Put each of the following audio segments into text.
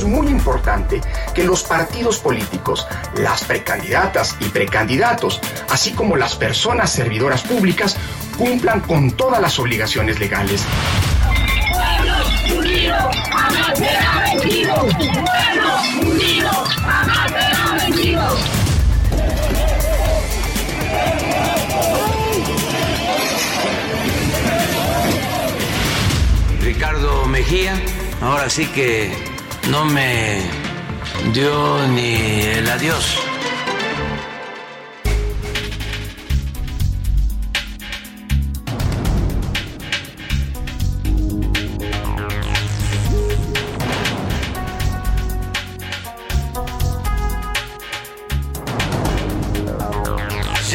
Es muy importante que los partidos políticos, las precandidatas y precandidatos, así como las personas servidoras públicas, cumplan con todas las obligaciones legales. Ricardo Mejía, ahora sí que no me dio ni el adiós.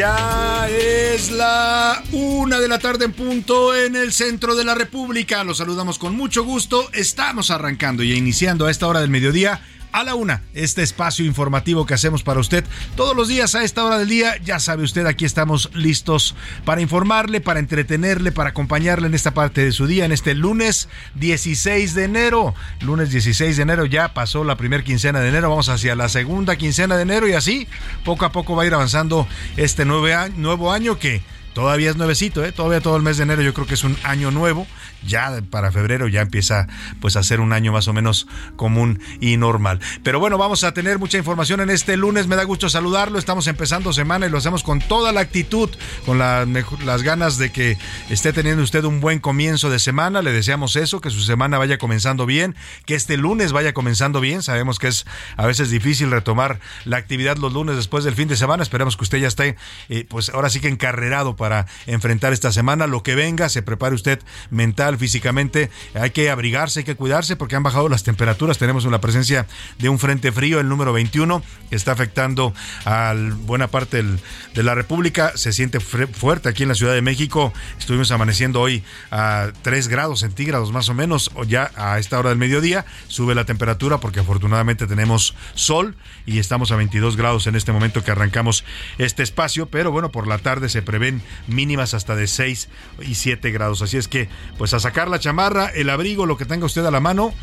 Ya es la una de la tarde en punto en el centro de la República. Los saludamos con mucho gusto. Estamos arrancando y iniciando a esta hora del mediodía a la una, este espacio informativo que hacemos para usted todos los días a esta hora del día. Ya sabe usted, aquí estamos listos para informarle, para entretenerle, para acompañarle en esta parte de su día, en este lunes 16 de enero. Lunes 16 de enero ya pasó la primera quincena de enero, vamos hacia la segunda quincena de enero y así poco a poco va a ir avanzando este nuevo año, que Todavía es nuevecito, ¿eh? todavía todo el mes de enero yo creo que es un año nuevo. Ya para febrero ya empieza pues a ser un año más o menos común y normal. Pero bueno, vamos a tener mucha información en este lunes. Me da gusto saludarlo. Estamos empezando semana y lo hacemos con toda la actitud, con la, las ganas de que esté teniendo usted un buen comienzo de semana. Le deseamos eso, que su semana vaya comenzando bien, que este lunes vaya comenzando bien. Sabemos que es a veces difícil retomar la actividad los lunes después del fin de semana. Esperemos que usted ya esté eh, pues ahora sí que encarrerado para enfrentar esta semana. Lo que venga, se prepare usted mental, físicamente. Hay que abrigarse, hay que cuidarse porque han bajado las temperaturas. Tenemos la presencia de un frente frío, el número 21, que está afectando a buena parte del, de la República. Se siente fuerte aquí en la Ciudad de México. Estuvimos amaneciendo hoy a 3 grados centígrados más o menos, o ya a esta hora del mediodía. Sube la temperatura porque afortunadamente tenemos sol y estamos a 22 grados en este momento que arrancamos este espacio. Pero bueno, por la tarde se prevén mínimas hasta de 6 y 7 grados. Así es que, pues a sacar la chamarra, el abrigo, lo que tenga usted a la mano.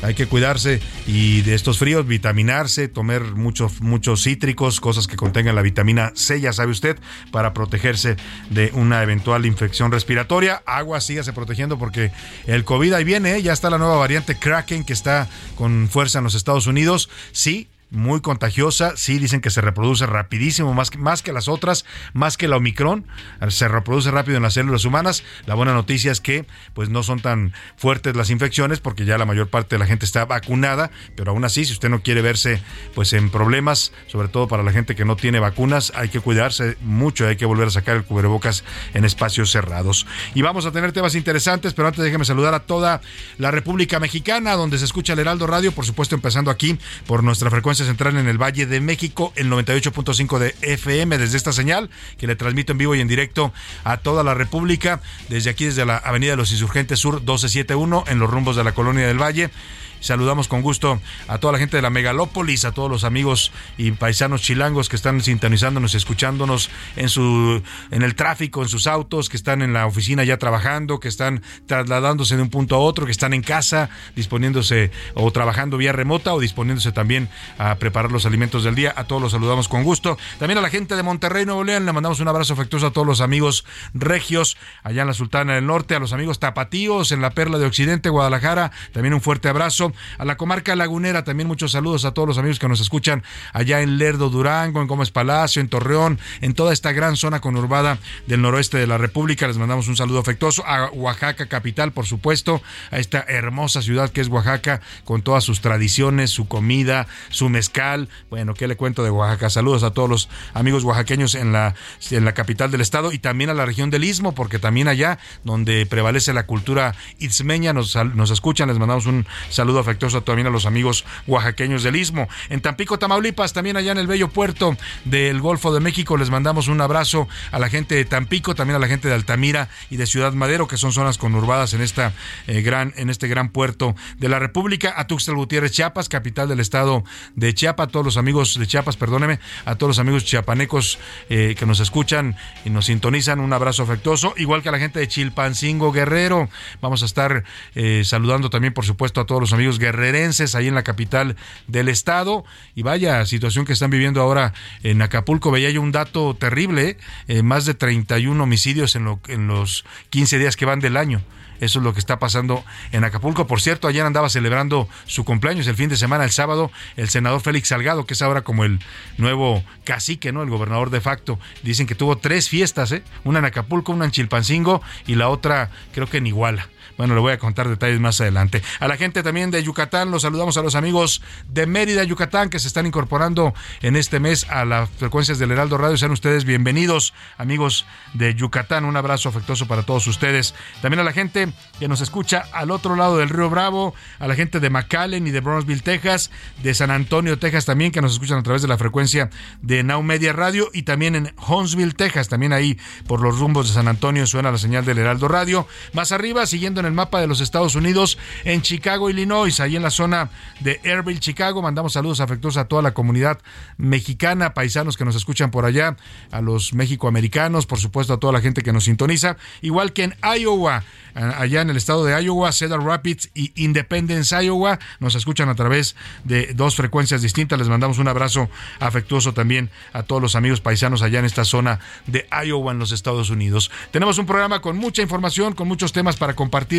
Hay que cuidarse y de estos fríos, vitaminarse, tomar muchos muchos cítricos, cosas que contengan la vitamina C, ya sabe usted, para protegerse de una eventual infección respiratoria. Agua, sígase protegiendo porque el COVID ahí viene, ¿eh? ya está la nueva variante Kraken que está con fuerza en los Estados Unidos. Sí, muy contagiosa, sí dicen que se reproduce rapidísimo, más que, más que las otras, más que la Omicron, se reproduce rápido en las células humanas. La buena noticia es que pues no son tan fuertes las infecciones porque ya la mayor parte de la gente está vacunada, pero aún así si usted no quiere verse pues en problemas, sobre todo para la gente que no tiene vacunas, hay que cuidarse mucho, hay que volver a sacar el cubrebocas en espacios cerrados. Y vamos a tener temas interesantes, pero antes déjeme saludar a toda la República Mexicana donde se escucha el Heraldo Radio, por supuesto empezando aquí por nuestra frecuencia central en el Valle de México, el 98.5 de FM, desde esta señal que le transmito en vivo y en directo a toda la República, desde aquí, desde la Avenida de los Insurgentes Sur 1271, en los rumbos de la Colonia del Valle Saludamos con gusto a toda la gente de la megalópolis, a todos los amigos y paisanos chilangos que están sintonizándonos, escuchándonos en su en el tráfico, en sus autos, que están en la oficina ya trabajando, que están trasladándose de un punto a otro, que están en casa disponiéndose o trabajando vía remota o disponiéndose también a preparar los alimentos del día. A todos los saludamos con gusto. También a la gente de Monterrey, Nuevo León, le mandamos un abrazo afectuoso a todos los amigos regios allá en la Sultana del Norte, a los amigos tapatíos en la Perla de Occidente, Guadalajara, también un fuerte abrazo. A la comarca lagunera, también muchos saludos a todos los amigos que nos escuchan allá en Lerdo, Durango, en Gómez Palacio, en Torreón, en toda esta gran zona conurbada del noroeste de la República. Les mandamos un saludo afectuoso a Oaxaca capital, por supuesto, a esta hermosa ciudad que es Oaxaca, con todas sus tradiciones, su comida, su mezcal. Bueno, ¿qué le cuento de Oaxaca? Saludos a todos los amigos oaxaqueños en la, en la capital del estado y también a la región del Istmo, porque también allá donde prevalece la cultura itzmeña nos, nos escuchan. Les mandamos un saludo afectuoso también a los amigos oaxaqueños del Istmo. En Tampico, Tamaulipas, también allá en el bello puerto del Golfo de México, les mandamos un abrazo a la gente de Tampico, también a la gente de Altamira y de Ciudad Madero, que son zonas conurbadas en esta eh, gran, en este gran puerto de la República, a Tuxtla Gutiérrez, Chiapas, capital del estado de Chiapas, a todos los amigos de Chiapas, perdóneme, a todos los amigos chiapanecos eh, que nos escuchan y nos sintonizan, un abrazo afectuoso, igual que a la gente de Chilpancingo Guerrero. Vamos a estar eh, saludando también, por supuesto, a todos los amigos guerrerenses ahí en la capital del estado. Y vaya situación que están viviendo ahora en Acapulco. Veía yo un dato terrible, más de 31 homicidios en, lo, en los 15 días que van del año. Eso es lo que está pasando en Acapulco. Por cierto, ayer andaba celebrando su cumpleaños el fin de semana, el sábado, el senador Félix Salgado, que es ahora como el nuevo cacique, ¿no? El gobernador de facto. Dicen que tuvo tres fiestas, ¿eh? Una en Acapulco, una en Chilpancingo y la otra creo que en Iguala. Bueno, le voy a contar detalles más adelante. A la gente también de Yucatán, los saludamos a los amigos de Mérida, Yucatán, que se están incorporando en este mes a las frecuencias del Heraldo Radio. Sean ustedes bienvenidos, amigos de Yucatán. Un abrazo afectuoso para todos ustedes. También a la gente que nos escucha al otro lado del Río Bravo, a la gente de McAllen y de Brownsville, Texas, de San Antonio, Texas también, que nos escuchan a través de la frecuencia de Now Media Radio y también en Huntsville, Texas, también ahí por los rumbos de San Antonio suena la señal del Heraldo Radio. Más arriba, siguiendo en el mapa de los Estados Unidos en Chicago, Illinois, ahí en la zona de Airville, Chicago. Mandamos saludos afectuosos a toda la comunidad mexicana, paisanos que nos escuchan por allá, a los mexicoamericanos, por supuesto a toda la gente que nos sintoniza, igual que en Iowa, allá en el estado de Iowa, Cedar Rapids y Independence, Iowa, nos escuchan a través de dos frecuencias distintas. Les mandamos un abrazo afectuoso también a todos los amigos paisanos allá en esta zona de Iowa en los Estados Unidos. Tenemos un programa con mucha información, con muchos temas para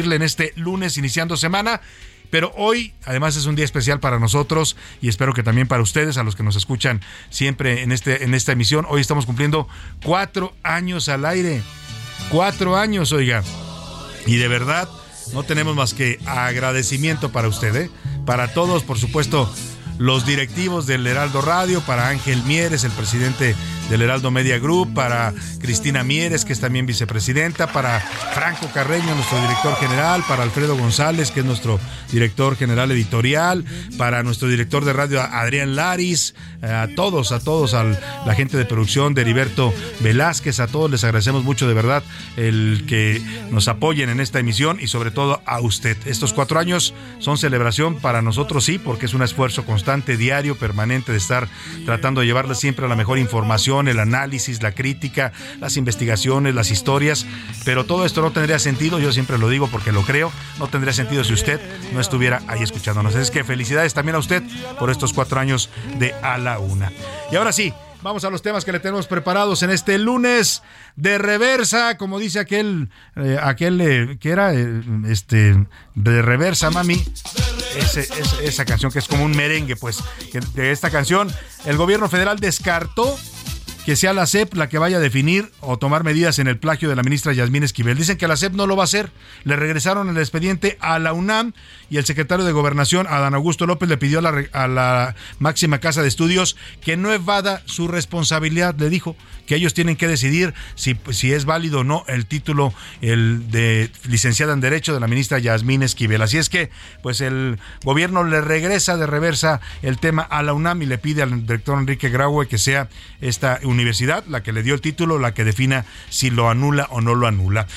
en este lunes iniciando semana. Pero hoy, además, es un día especial para nosotros y espero que también para ustedes, a los que nos escuchan siempre en, este, en esta emisión. Hoy estamos cumpliendo cuatro años al aire. Cuatro años, oiga. Y de verdad, no tenemos más que agradecimiento para usted, ¿eh? para todos, por supuesto, los directivos del Heraldo Radio, para Ángel Mieres, el presidente del Heraldo Media Group, para Cristina Mieres, que es también vicepresidenta, para Franco Carreño, nuestro director general, para Alfredo González, que es nuestro director general editorial, para nuestro director de radio Adrián Laris, eh, a todos, a todos, a la gente de producción de Heriberto Velázquez, a todos les agradecemos mucho de verdad el que nos apoyen en esta emisión y sobre todo a usted. Estos cuatro años son celebración para nosotros, sí, porque es un esfuerzo constante, diario, permanente de estar tratando de llevarles siempre la mejor información el análisis, la crítica, las investigaciones, las historias, pero todo esto no tendría sentido, yo siempre lo digo porque lo creo, no tendría sentido si usted no estuviera ahí escuchándonos. Es que felicidades también a usted por estos cuatro años de A la Una. Y ahora sí, Vamos a los temas que le tenemos preparados en este lunes de reversa, como dice aquel, eh, aquel eh, que era eh, este de reversa, mami. esa canción que es como un merengue, pues, de esta canción, el gobierno federal descartó que sea la CEP la que vaya a definir o tomar medidas en el plagio de la ministra Yasmín Esquivel. Dicen que la CEP no lo va a hacer. Le regresaron el expediente a la UNAM y el secretario de Gobernación, Adán Augusto López, le pidió a la, máxima casa de estudios que no evada su responsabilidad. Le dijo que ellos tienen que decidir si, si es válido o no el título el de licenciada en Derecho de la ministra Yasmín Esquivel. Así es que, pues el gobierno le regresa de reversa el tema a la UNAM y le pide al director Enrique Graue que sea esta la que le dio el título, la que defina si lo anula o no lo anula.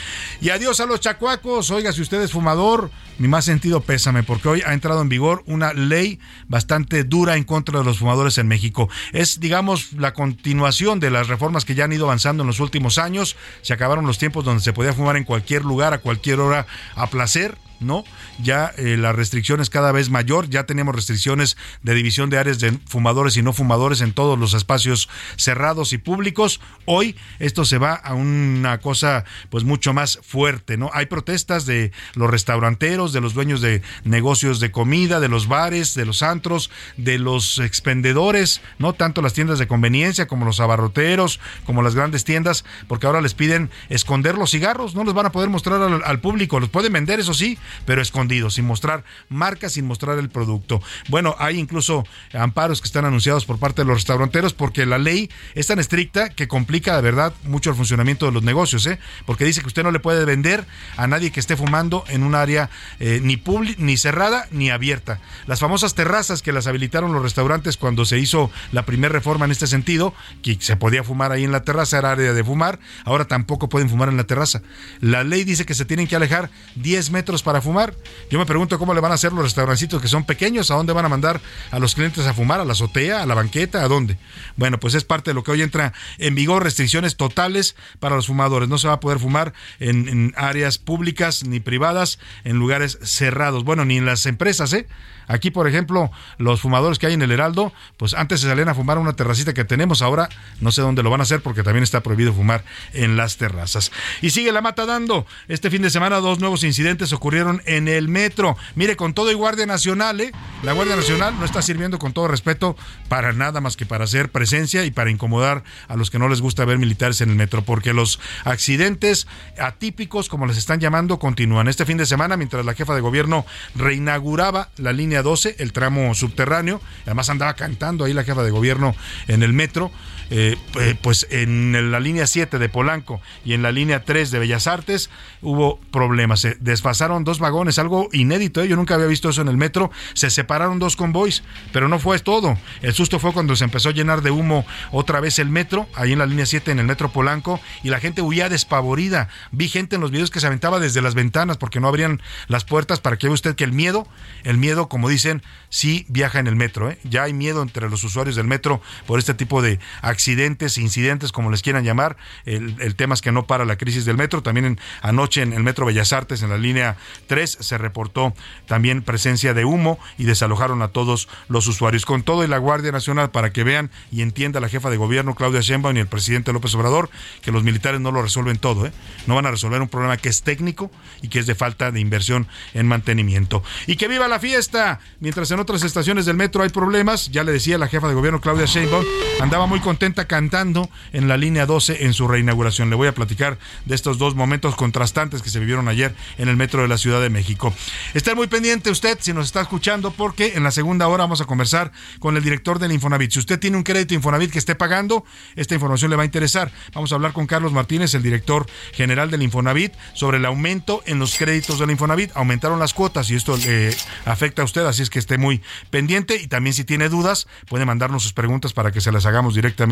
Y adiós a los chacuacos. Oiga, si usted es fumador, mi más sentido pésame, porque hoy ha entrado en vigor una ley bastante dura en contra de los fumadores en México. Es, digamos, la continuación de las reformas que ya han ido avanzando en los últimos años. Se acabaron los tiempos donde se podía fumar en cualquier lugar, a cualquier hora, a placer ¿no? Ya eh, la restricción es cada vez mayor, ya tenemos restricciones de división de áreas de fumadores y no fumadores en todos los espacios cerrados y públicos. Hoy esto se va a una cosa pues mucho más fuerte, ¿no? Hay protestas de los restauranteros, de los dueños de negocios de comida, de los bares, de los antros, de los expendedores, no tanto las tiendas de conveniencia como los abarroteros, como las grandes tiendas, porque ahora les piden esconder los cigarros, no los van a poder mostrar al, al público, los pueden vender, eso sí, pero escondidos, sin mostrar marcas, sin mostrar el producto. Bueno, hay incluso amparos que están anunciados por parte de los restauranteros porque la ley es tan estricta que complica de verdad mucho el funcionamiento de los negocios, ¿eh? porque dice que usted no le puede vender a nadie que esté fumando en un área eh, ni ni cerrada ni abierta. Las famosas terrazas que las habilitaron los restaurantes cuando se hizo la primera reforma en este sentido, que se podía fumar ahí en la terraza, era área de fumar, ahora tampoco pueden fumar en la terraza. La ley dice que se tienen que alejar 10 metros para fumar. Yo me pregunto cómo le van a hacer los restaurancitos que son pequeños, a dónde van a mandar a los clientes a fumar, a la azotea, a la banqueta, a dónde. Bueno, pues es parte de lo que hoy entra en vigor, restricciones totales para los fumadores. No se va a poder fumar en, en áreas públicas ni privadas, en lugares cerrados. Bueno, ni en las empresas, ¿eh? Aquí, por ejemplo, los fumadores que hay en el Heraldo, pues antes se salían a fumar una terracita que tenemos, ahora no sé dónde lo van a hacer porque también está prohibido fumar en las terrazas. Y sigue la mata dando. Este fin de semana dos nuevos incidentes ocurrieron en el metro. Mire, con todo y Guardia Nacional, ¿eh? la Guardia Nacional no está sirviendo con todo respeto para nada más que para hacer presencia y para incomodar a los que no les gusta ver militares en el metro, porque los accidentes atípicos, como les están llamando, continúan. Este fin de semana, mientras la jefa de gobierno reinauguraba la línea 12, el tramo subterráneo. Además andaba cantando ahí la jefa de gobierno en el metro. Eh, eh, pues en la línea 7 de Polanco y en la línea 3 de Bellas Artes hubo problemas. Se desfasaron dos vagones, algo inédito. ¿eh? Yo nunca había visto eso en el metro. Se separaron dos convoys, pero no fue todo. El susto fue cuando se empezó a llenar de humo otra vez el metro, ahí en la línea 7, en el metro Polanco, y la gente huía despavorida. Vi gente en los videos que se aventaba desde las ventanas porque no abrían las puertas para que vea usted que el miedo, el miedo, como dicen, sí viaja en el metro. Ya hay miedo entre los usuarios del metro por este tipo de accidentes accidentes, incidentes, como les quieran llamar. El, tema es que no para la crisis del metro. También anoche en el Metro Bellas Artes, en la línea 3, se reportó también presencia de humo y desalojaron a todos los usuarios. Con todo y la Guardia Nacional, para que vean y entienda la jefa de gobierno, Claudia Sheinbaum, y el presidente López Obrador, que los militares no lo resuelven todo. ¿eh? No van a resolver un problema que es técnico y que es de falta de inversión en mantenimiento. Y que viva la fiesta. Mientras en otras estaciones del metro hay problemas, ya le decía la jefa de gobierno, Claudia Sheinbaum, andaba muy contenta cantando en la línea 12 en su reinauguración. Le voy a platicar de estos dos momentos contrastantes que se vivieron ayer en el metro de la Ciudad de México. Esté muy pendiente usted si nos está escuchando porque en la segunda hora vamos a conversar con el director del Infonavit. Si usted tiene un crédito Infonavit que esté pagando, esta información le va a interesar. Vamos a hablar con Carlos Martínez, el director general del Infonavit, sobre el aumento en los créditos del Infonavit. Aumentaron las cuotas y esto le afecta a usted, así es que esté muy pendiente y también si tiene dudas puede mandarnos sus preguntas para que se las hagamos directamente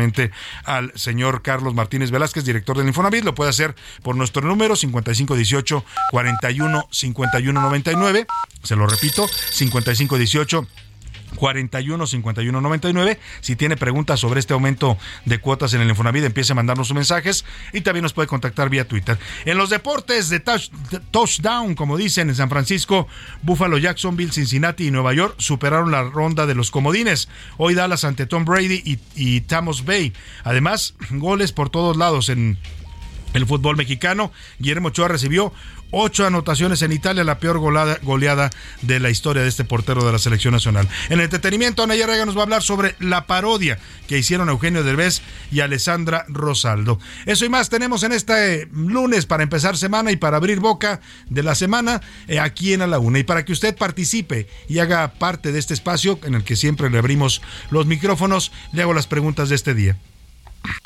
al señor Carlos Martínez Velázquez, director del Infonavit. Lo puede hacer por nuestro número 5518 41 51 Se lo repito, 5518 41 51 99. Si tiene preguntas sobre este aumento de cuotas en el Infonavit, empiece a mandarnos sus mensajes y también nos puede contactar vía Twitter. En los deportes de, touchdown, como dicen en San Francisco, Buffalo, Jacksonville, Cincinnati y Nueva York superaron la ronda de los comodines. Hoy Dallas ante Tom Brady y, y Bay. Además, goles por todos lados en el fútbol mexicano. Guillermo Ochoa recibió ocho anotaciones en Italia, la peor goleada, de la historia de este portero de la selección nacional. En el entretenimiento, Ana Yarrega nos va a hablar sobre la parodia que hicieron Eugenio Derbez y Alessandra Rosaldo. Eso y más tenemos en este lunes para empezar semana y para abrir boca de la semana eh, aquí en A la Una. Y para que usted participe y haga parte de este espacio en el que siempre le abrimos los micrófonos, le hago las preguntas de este día.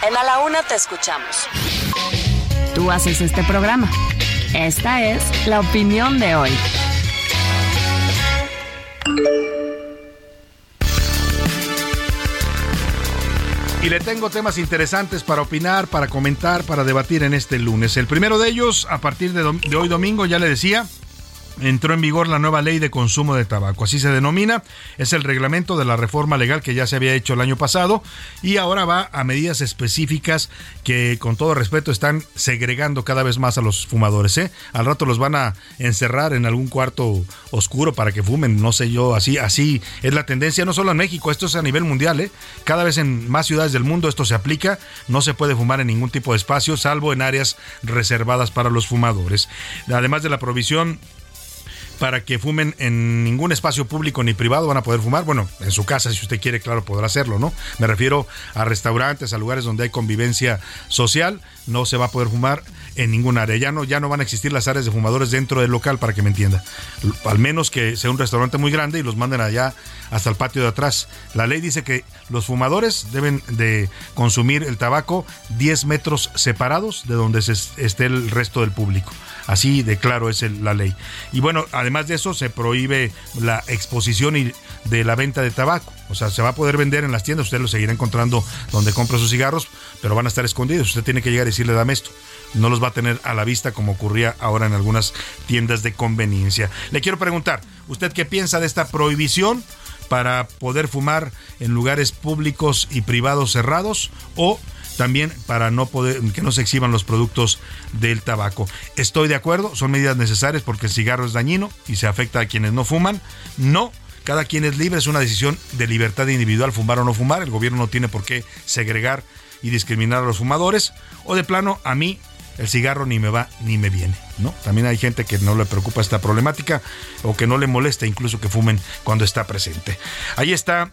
En A la Una te escuchamos. Tú haces este programa. Esta es la opinión de hoy. Y le tengo temas interesantes para opinar, para comentar, para debatir en este lunes. El primero de ellos, a partir de, hoy domingo, ya le decía, entró en vigor la nueva ley de consumo de tabaco, así se denomina, es el reglamento de la reforma legal que ya se había hecho el año pasado y ahora va a medidas específicas que con todo respeto están segregando cada vez más a los fumadores. ¿eh? Al rato los van a encerrar en algún cuarto oscuro para que fumen, no sé yo, así, así es la tendencia, no solo en México, esto es a nivel mundial, ¿eh? cada vez en más ciudades del mundo esto se aplica, no se puede fumar en ningún tipo de espacio, salvo en áreas reservadas para los fumadores. Además de la provisión para que fumen en ningún espacio público ni privado, van a poder fumar. Bueno, en su casa, si usted quiere, claro, podrá hacerlo, ¿no? Me refiero a restaurantes, a lugares donde hay convivencia social, no se va a poder fumar en ningún área. Ya no, van a existir las áreas de fumadores dentro del local, para que me entienda. Al menos que sea un restaurante muy grande y los manden allá hasta el patio de atrás. La ley dice que los fumadores deben de consumir el tabaco 10 metros separados de donde se esté el resto del público. Así de claro es la ley. Y bueno, además de eso se prohíbe la exposición y de la venta de tabaco. O sea, se va a poder vender en las tiendas, usted lo seguirá encontrando donde compra sus cigarros, pero van a estar escondidos. Usted tiene que llegar y decirle, dame esto. No los va a tener a la vista como ocurría ahora en algunas tiendas de conveniencia. Le quiero preguntar, ¿usted qué piensa de esta prohibición? para poder fumar en lugares públicos y privados cerrados o también para no que no se exhiban los productos del tabaco. Estoy de acuerdo, son medidas necesarias porque el cigarro es dañino y se afecta a quienes no fuman. No, cada quien es libre, es una decisión de libertad individual fumar o no fumar. El gobierno no tiene por qué segregar y discriminar a los fumadores o de plano a mí el cigarro ni me va ni me viene, ¿no? También hay gente que no le preocupa esta problemática o que no le molesta incluso que fumen cuando está presente. Ahí está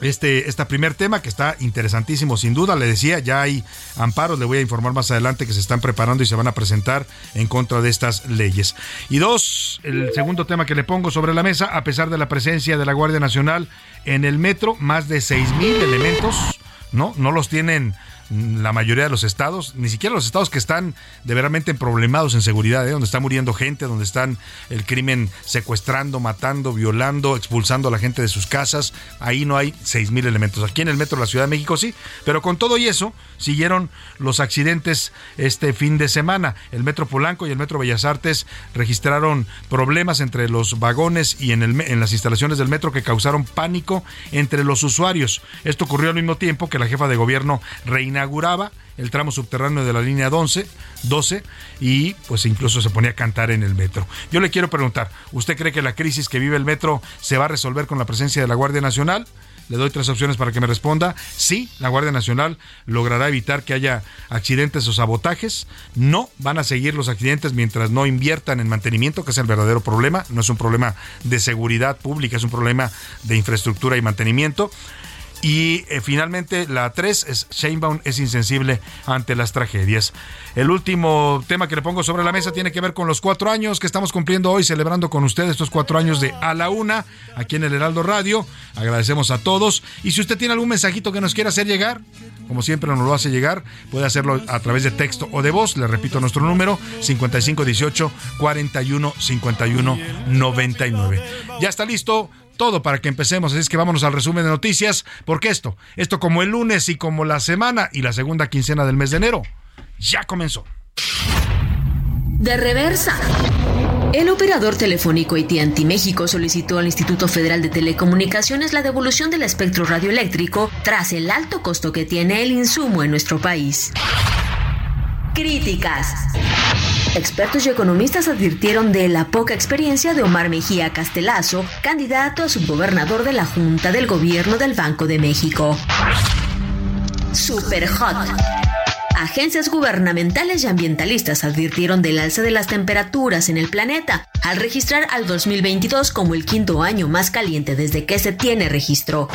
este, este primer tema que está interesantísimo sin duda. Le decía, ya hay amparos, le voy a informar más adelante que se están preparando y se van a presentar en contra de estas leyes. Y dos, el segundo tema que le pongo sobre la mesa, a pesar de la presencia de la Guardia Nacional en el metro, más de seis mil elementos, ¿no? No los tienen la mayoría de los estados, ni siquiera los estados que están de veramente problemados en seguridad, ¿eh? donde está muriendo gente, donde están el crimen secuestrando, matando, violando, expulsando a la gente de sus casas, ahí no hay seis mil elementos. Aquí en el metro de la Ciudad de México sí, pero con todo y eso siguieron los accidentes este fin de semana. El metro Polanco y el metro Bellas Artes registraron problemas entre los vagones y en, en las instalaciones del metro que causaron pánico entre los usuarios. Esto ocurrió al mismo tiempo que la jefa de gobierno Reina inauguraba el tramo subterráneo de la línea 12, 12 y pues incluso se ponía a cantar en el metro. Yo le quiero preguntar, ¿usted cree que la crisis que vive el metro se va a resolver con la presencia de la Guardia Nacional? Le doy tres opciones para que me responda. Sí, la Guardia Nacional logrará evitar que haya accidentes o sabotajes. No, van a seguir los accidentes mientras no inviertan en mantenimiento, que es el verdadero problema. No es un problema de seguridad pública, es un problema de infraestructura y mantenimiento. Y eh, finalmente la 3 es Sheinbaum es insensible ante las tragedias. El último tema que le pongo sobre la mesa tiene que ver con los cuatro años que estamos cumpliendo hoy, celebrando con ustedes estos cuatro años de A la Una, aquí en el Heraldo Radio. Agradecemos a todos. Y si usted tiene algún mensajito que nos quiera hacer llegar, como siempre nos lo hace llegar, puede hacerlo a través de texto o de voz. Le repito nuestro número, 5518 41 51 99. Ya está listo todo para que empecemos. Así es que vámonos al resumen de noticias, porque esto, esto como el lunes y como la semana y la segunda quincena del mes de enero, ya comenzó. De reversa. El operador telefónico AT&T México solicitó al Instituto Federal de Telecomunicaciones la devolución del espectro radioeléctrico tras el alto costo que tiene el insumo en nuestro país. Críticas. Expertos y economistas advirtieron de la poca experiencia de Omar Mejía Castelazo, candidato a subgobernador de la Junta del Gobierno del Banco de México. Super Hot. Agencias gubernamentales y ambientalistas advirtieron del alza de las temperaturas en el planeta al registrar al 2022 como el quinto año más caliente desde que se tiene registro.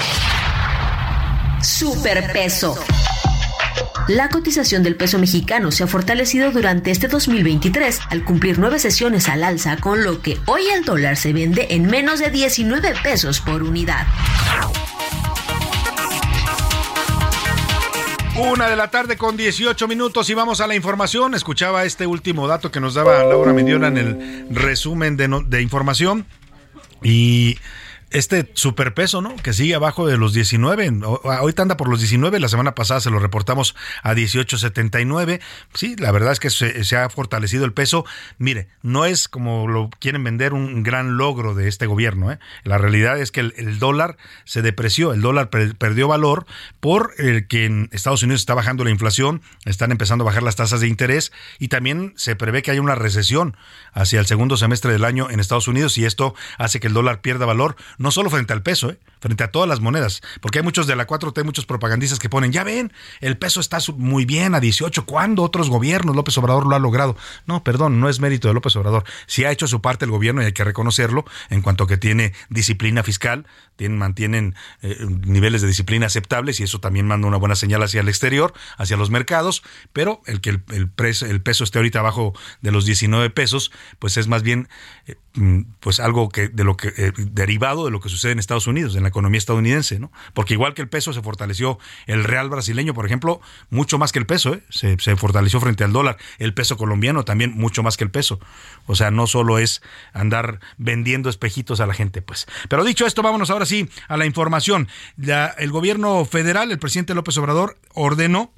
Superpeso. La cotización del peso mexicano se ha fortalecido durante este 2023 al cumplir nueve sesiones al alza, con lo que hoy el dólar se vende en menos de 19 pesos por unidad. Una de la tarde con 18 minutos y vamos a la información. Escuchaba este último dato que nos daba Laura Mendiola en el resumen de, de información y este superpeso, ¿no? Que sigue abajo de los 19. Ahorita anda por los 19. La semana pasada se lo reportamos a 18.79. Sí, la verdad es que se, ha fortalecido el peso. Mire, no es como lo quieren vender un gran logro de este gobierno. ¿eh? La realidad es que el, dólar se depreció. El dólar perdió valor por el que en Estados Unidos está bajando la inflación, están empezando a bajar las tasas de interés y también se prevé que haya una recesión hacia el segundo semestre del año en Estados Unidos y esto hace que el dólar pierda valor no solo frente al peso, ¿eh? frente a todas las monedas, porque hay muchos de la 4T, muchos propagandistas que ponen, ya ven, el peso está muy bien a 18, ¿cuándo otros gobiernos López Obrador lo ha logrado? No, perdón, no es mérito de López Obrador. Si ha hecho su parte el gobierno y hay que reconocerlo en cuanto que tiene disciplina fiscal, tienen, mantienen eh, niveles de disciplina aceptables y eso también manda una buena señal hacia el exterior, hacia los mercados, pero el que el, peso esté ahorita abajo de los 19 pesos, pues es más bien eh, pues algo que de lo que eh, derivado de lo que sucede en Estados Unidos, en la economía estadounidense, ¿no? Porque igual que el peso se fortaleció el real brasileño, por ejemplo, mucho más que el peso, ¿eh? se, se, fortaleció frente al dólar. El peso colombiano también mucho más que el peso. O sea, no solo es andar vendiendo espejitos a la gente, pues. Pero dicho esto, vámonos ahora sí a la información. el gobierno federal, el presidente López Obrador, ordenó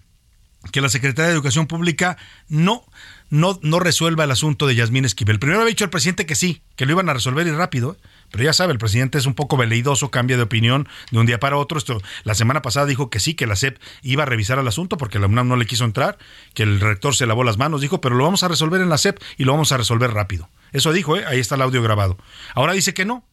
que la Secretaría de Educación Pública no no, no resuelva el asunto de Yasmín Esquivel. Primero había dicho el presidente que sí, que lo iban a resolver y rápido, pero ya sabe, el presidente es un poco veleidoso, cambia de opinión de un día para otro. Esto, la semana pasada dijo que sí, que la SEP iba a revisar el asunto porque la UNAM no le quiso entrar, que el rector se lavó las manos, dijo, pero lo vamos a resolver en la SEP y lo vamos a resolver rápido. Eso dijo, ¿eh? ahí está el audio grabado. Ahora dice que no,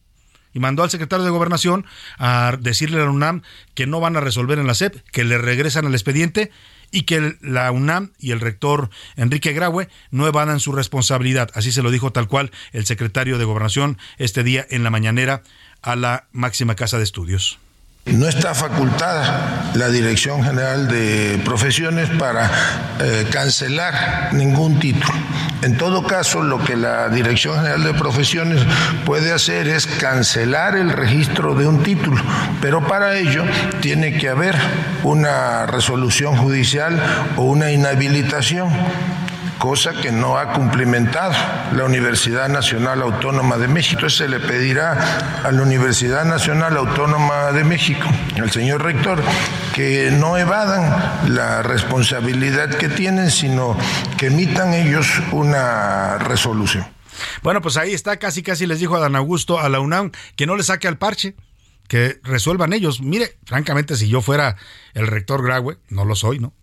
y mandó al secretario de Gobernación a decirle a la UNAM que no van a resolver en la SEP, que le regresan al expediente y que la UNAM y el rector Enrique Graue no evadan su responsabilidad. Así se lo dijo tal cual el secretario de Gobernación este día en la mañanera a la máxima casa de estudios. No está facultada la Dirección General de Profesiones para eh, cancelar ningún título. En todo caso, lo que la Dirección General de Profesiones puede hacer es cancelar el registro de un título, pero para ello tiene que haber una resolución judicial o una inhabilitación cosa que no ha cumplimentado la Universidad Nacional Autónoma de México. Entonces se le pedirá a la Universidad Nacional Autónoma de México, al señor rector, que no evadan la responsabilidad que tienen, sino que emitan ellos una resolución. Bueno, pues ahí está, casi casi les dijo a Dan Augusto, a la UNAM, que no le saque al parche, que resuelvan ellos. Mire, francamente, si yo fuera el rector Graue, no lo soy, ¿no?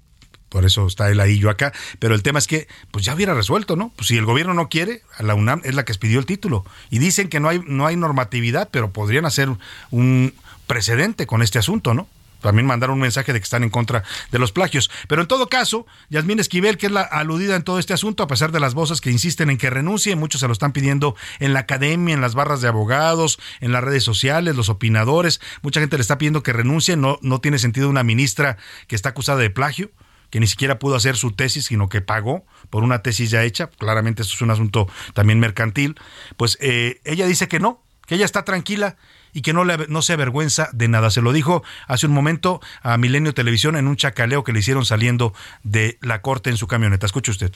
Por eso está él ahí, yo acá. Pero el tema es que, pues ya hubiera resuelto, ¿no? Pues si el gobierno no quiere, la UNAM es la que expidió el título. Y dicen que no hay, no hay normatividad, pero podrían hacer un precedente con este asunto, ¿no? También mandar un mensaje de que están en contra de los plagios. Pero en todo caso, Yasmín Esquivel, que es la aludida en todo este asunto, a pesar de las voces que insisten en que renuncie, muchos se lo están pidiendo en la academia, en las barras de abogados, en las redes sociales, los opinadores, mucha gente le está pidiendo que renuncie, no, no tiene sentido una ministra que está acusada de plagio que ni siquiera pudo hacer su tesis, sino que pagó por una tesis ya hecha. Claramente esto es un asunto también mercantil. Pues eh, ella dice que no, que ella está tranquila y que no, le, no se avergüenza de nada. Se lo dijo hace un momento a Milenio Televisión en un chacaleo que le hicieron saliendo de la corte en su camioneta. Escuche usted.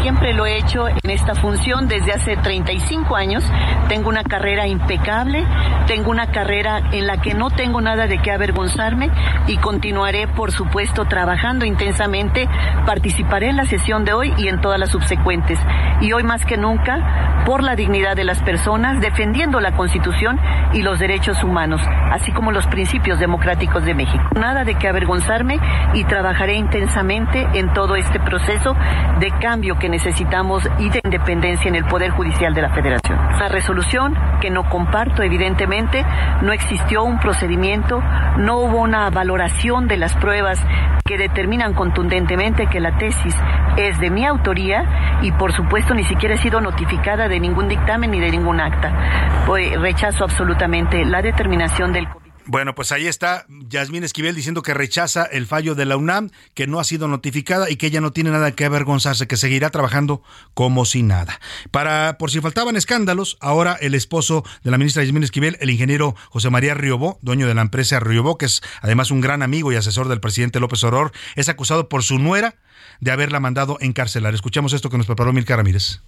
Siempre lo he hecho en esta función desde hace 35 años. Tengo una carrera impecable, tengo una carrera en la que no tengo nada de qué avergonzarme y continuaré, por supuesto, trabajando intensamente. Participaré en la sesión de hoy y en todas las subsecuentes. Y hoy más que nunca, por la dignidad de las personas, defendiendo la Constitución y los derechos humanos, así como los principios democráticos de México. Nada de qué avergonzarme y trabajaré intensamente en todo este proceso de cambio que necesitamos y de independencia en el Poder Judicial de la Federación. La resolución que no comparto, evidentemente, no existió un procedimiento, no hubo una valoración de las pruebas que determinan contundentemente que la tesis es de mi autoría y por supuesto ni siquiera he sido notificada de ningún dictamen ni de ningún acta. Pues rechazo absolutamente la determinación del bueno, pues ahí está Yasmín Esquivel diciendo que rechaza el fallo de la UNAM, que no ha sido notificada y que ella no tiene nada que avergonzarse, que seguirá trabajando como si nada. Para, por si faltaban escándalos, ahora el esposo de la ministra Yasmín Esquivel, el ingeniero José María Riobó, dueño de la empresa Riobó, que es además un gran amigo y asesor del presidente López Obrador, es acusado por su nuera de haberla mandado encarcelar. Escuchamos esto que nos preparó Milka Ramírez.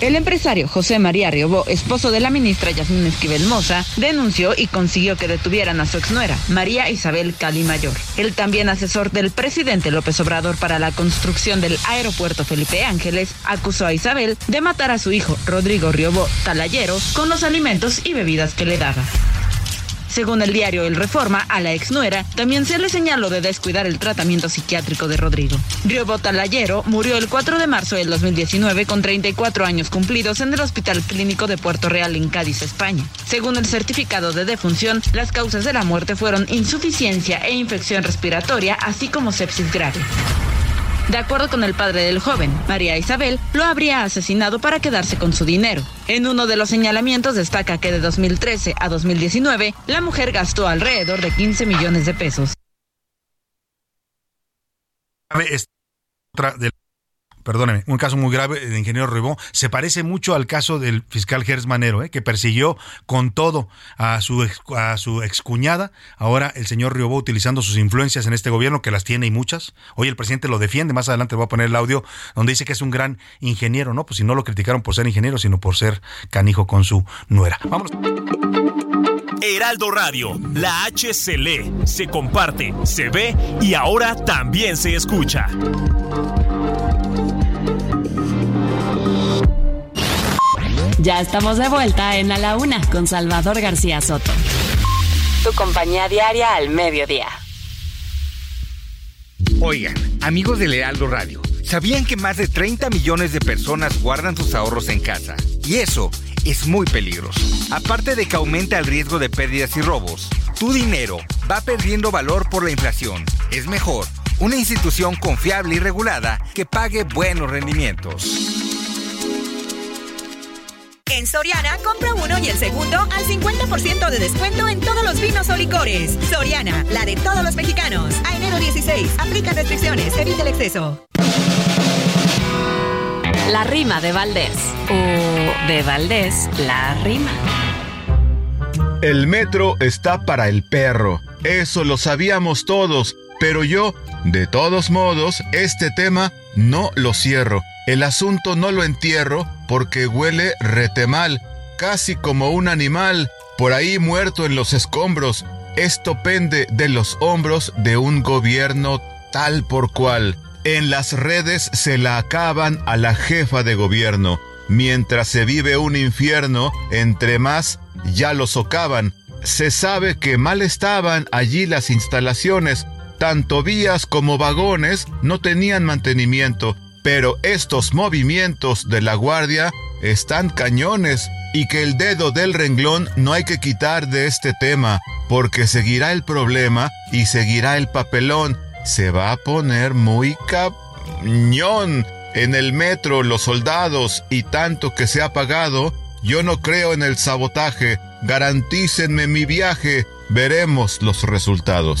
El empresario José María Riobó, esposo de la ministra Yasmín Esquivel Moza, denunció y consiguió que detuvieran a su exnuera, María Isabel Cali Mayor. El también asesor del presidente López Obrador para la construcción del aeropuerto Felipe Ángeles acusó a Isabel de matar a su hijo, Rodrigo Riobó Talayero, con los alimentos y bebidas que le daba. Según el diario El Reforma, a la exnuera también se le señaló de descuidar el tratamiento psiquiátrico de Rodrigo. Río Botalayero murió el 4 de marzo del 2019 con 34 años cumplidos en el Hospital Clínico de Puerto Real en Cádiz, España. Según el certificado de defunción, las causas de la muerte fueron insuficiencia e infección respiratoria, así como sepsis grave. De acuerdo con el padre del joven, María Isabel lo habría asesinado para quedarse con su dinero. En uno de los señalamientos destaca que de 2013 a 2019 la mujer gastó alrededor de 15 millones de pesos perdóneme, un caso muy grave de ingeniero Ribó, se parece mucho al caso del fiscal Gers Manero, ¿eh? que persiguió con todo a su, a su excuñada. Ahora el señor Ribó utilizando sus influencias en este gobierno, que las tiene y muchas. Hoy el presidente lo defiende, más adelante voy a poner el audio, donde dice que es un gran ingeniero, ¿no? Pues si no lo criticaron por ser ingeniero, sino por ser canijo con su nuera. Vámonos. Heraldo Radio, la H se lee, se comparte, se ve y ahora también se escucha. Ya estamos de vuelta en A la Una con Salvador García Soto. Tu compañía diaria al mediodía. Oigan, amigos del Heraldo Radio, ¿sabían que más de 30 millones de personas guardan sus ahorros en casa? Y eso es muy peligroso. Aparte de que aumenta el riesgo de pérdidas y robos, tu dinero va perdiendo valor por la inflación. Es mejor una institución confiable y regulada que pague buenos rendimientos. En Soriana, compra uno y el segundo al 50% de descuento en todos los vinos o licores. Soriana, la de todos los mexicanos. A enero 16, aplica restricciones, evita el exceso. La rima de Valdés. O de Valdés, la rima. El metro está para el perro. Eso lo sabíamos todos. Pero yo, de todos modos, este tema no lo cierro. El asunto no lo entierro porque huele retemal, casi como un animal, por ahí muerto en los escombros. Esto pende de los hombros de un gobierno tal por cual. En las redes se la acaban a la jefa de gobierno. Mientras se vive un infierno, entre más ya lo socavan. Se sabe que mal estaban allí las instalaciones, tanto vías como vagones no tenían mantenimiento pero estos movimientos de la guardia están cañones y que el dedo del renglón no hay que quitar de este tema, porque seguirá el problema y seguirá el papelón. Se va a poner muy cañón. En el metro los soldados y tanto que se ha pagado, yo no creo en el sabotaje. Garantícenme mi viaje. Veremos los resultados.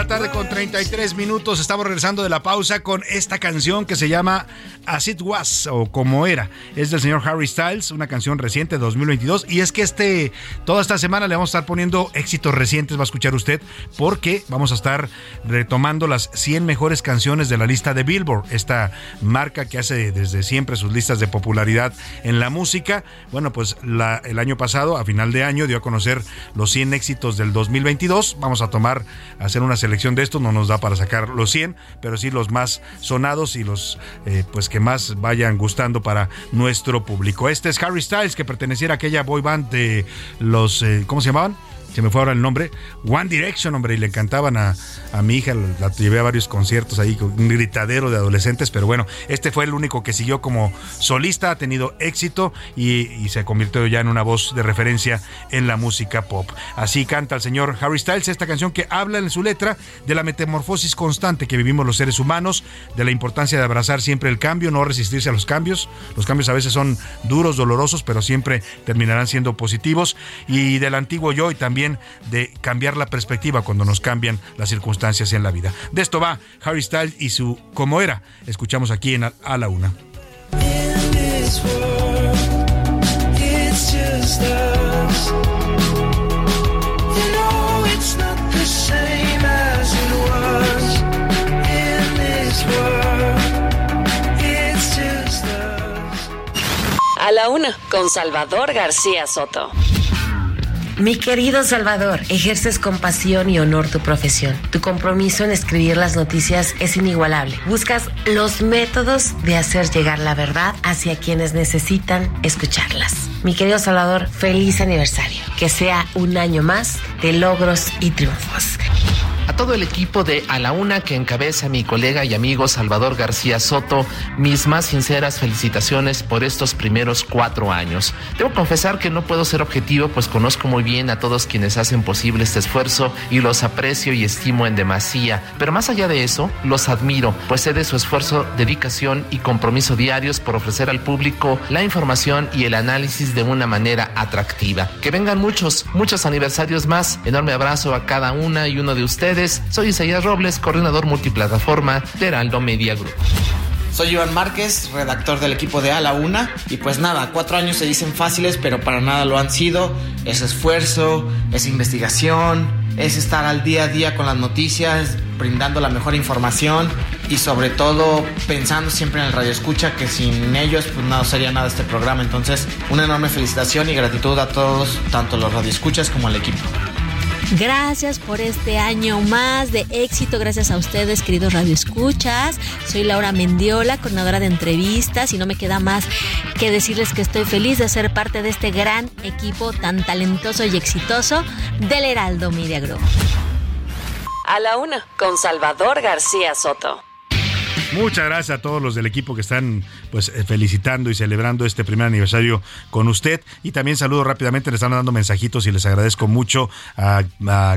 La tarde con 33 minutos. Estamos regresando de la pausa con esta canción que se llama As It Was o Como Era. Es del señor Harry Styles, una canción reciente de 2022. Y es que este, toda esta semana le vamos a estar poniendo éxitos recientes, va a escuchar usted, porque vamos a estar retomando las 100 mejores canciones de la lista de Billboard, esta marca que hace desde siempre sus listas de popularidad en la música. Bueno, pues el año pasado, a final de año, dio a conocer los 100 éxitos del 2022. Vamos a tomar, a hacer una selección de estos, no nos da para sacar los 100, pero sí los más sonados y los eh, pues que más vayan gustando para nuestro público. Este es Harry Styles, que perteneciera a aquella boy band de los, eh, ¿cómo se llamaban? Se me fue ahora el nombre, One Direction, hombre, y le encantaban a, a mi hija, la llevé a varios conciertos ahí, un gritadero de adolescentes, pero bueno, este fue el único que siguió como solista, ha tenido éxito y, y, se convirtió ya en una voz de referencia en la música pop. Así canta el señor Harry Styles esta canción que habla en su letra de la metamorfosis constante que vivimos los seres humanos, de la importancia de abrazar siempre el cambio, no resistirse a los cambios. Los cambios a veces son duros, dolorosos, pero siempre terminarán siendo positivos. Y del antiguo yo y también de cambiar la perspectiva cuando nos cambian las circunstancias en la vida. De esto va Harry Styles y su Como era. Escuchamos aquí en A la Una. A la una, con Salvador García Soto. Mi querido Salvador, ejerces con pasión y honor tu profesión. Tu compromiso en escribir las noticias es inigualable. Buscas los métodos de hacer llegar la verdad hacia quienes necesitan escucharlas. Mi querido Salvador, feliz aniversario. Que sea un año más de logros y triunfos. A todo el equipo de A la Una que encabeza mi colega y amigo Salvador García Soto, mis más sinceras felicitaciones por estos primeros cuatro años. Debo confesar que no puedo ser objetivo, pues conozco muy bien a todos quienes hacen posible este esfuerzo y los aprecio y estimo en demasía. Pero más allá de eso, los admiro, pues sé de su esfuerzo, dedicación y compromiso diarios por ofrecer al público la información y el análisis de una manera atractiva. Que vengan muchos, muchos aniversarios más. Enorme abrazo a cada una y uno de ustedes. Soy Isaías Robles, coordinador multiplataforma de Heraldo Media Group. Soy Iván Márquez, redactor del equipo de A la Una. Y pues nada, cuatro años se dicen fáciles, pero para nada lo han sido. Es esfuerzo, es investigación, es estar al día a día con las noticias, brindando la mejor información y sobre todo pensando siempre en el radio escucha, que sin ellos pues no sería nada este programa. Entonces, una enorme felicitación y gratitud a todos, tanto los radioescuchas como al equipo. Gracias por este año más de éxito. Gracias a ustedes, queridos radioescuchas. Soy Laura Mendiola, coordinadora de entrevistas, y no me queda más que decirles que estoy feliz de ser parte de este gran equipo tan talentoso y exitoso del Heraldo Media Group. A la una, con Salvador García Soto. Muchas gracias a todos los del equipo que están pues eh, felicitando y celebrando este primer aniversario con usted. Y también saludo rápidamente, le están dando mensajitos y les agradezco mucho a,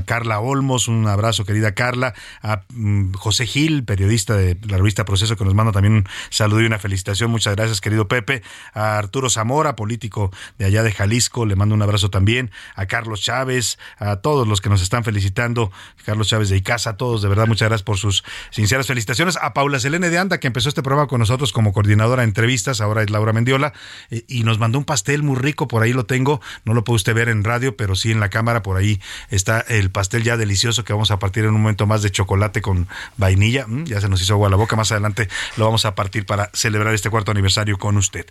Carla Olmos, un abrazo querida Carla, a mm, José Gil, periodista de la revista Proceso, que nos manda también un saludo y una felicitación. Muchas gracias, querido Pepe. A Arturo Zamora, político de allá de Jalisco, le mando un abrazo también. A Carlos Chávez, a todos los que nos están felicitando, Carlos Chávez de Icaza, a todos, de verdad, muchas gracias por sus sinceras felicitaciones. A Paula De Anda, que empezó este programa con nosotros como coordinadora de entrevistas, ahora es Laura Mendiola, eh, y nos mandó un pastel muy rico, por ahí lo tengo, no lo puede usted ver en radio, pero sí en la cámara, por ahí está el pastel ya delicioso que vamos a partir en un momento más de chocolate con vainilla, Mm, ya se nos hizo agua la boca, más adelante lo vamos a partir para celebrar este cuarto aniversario con usted.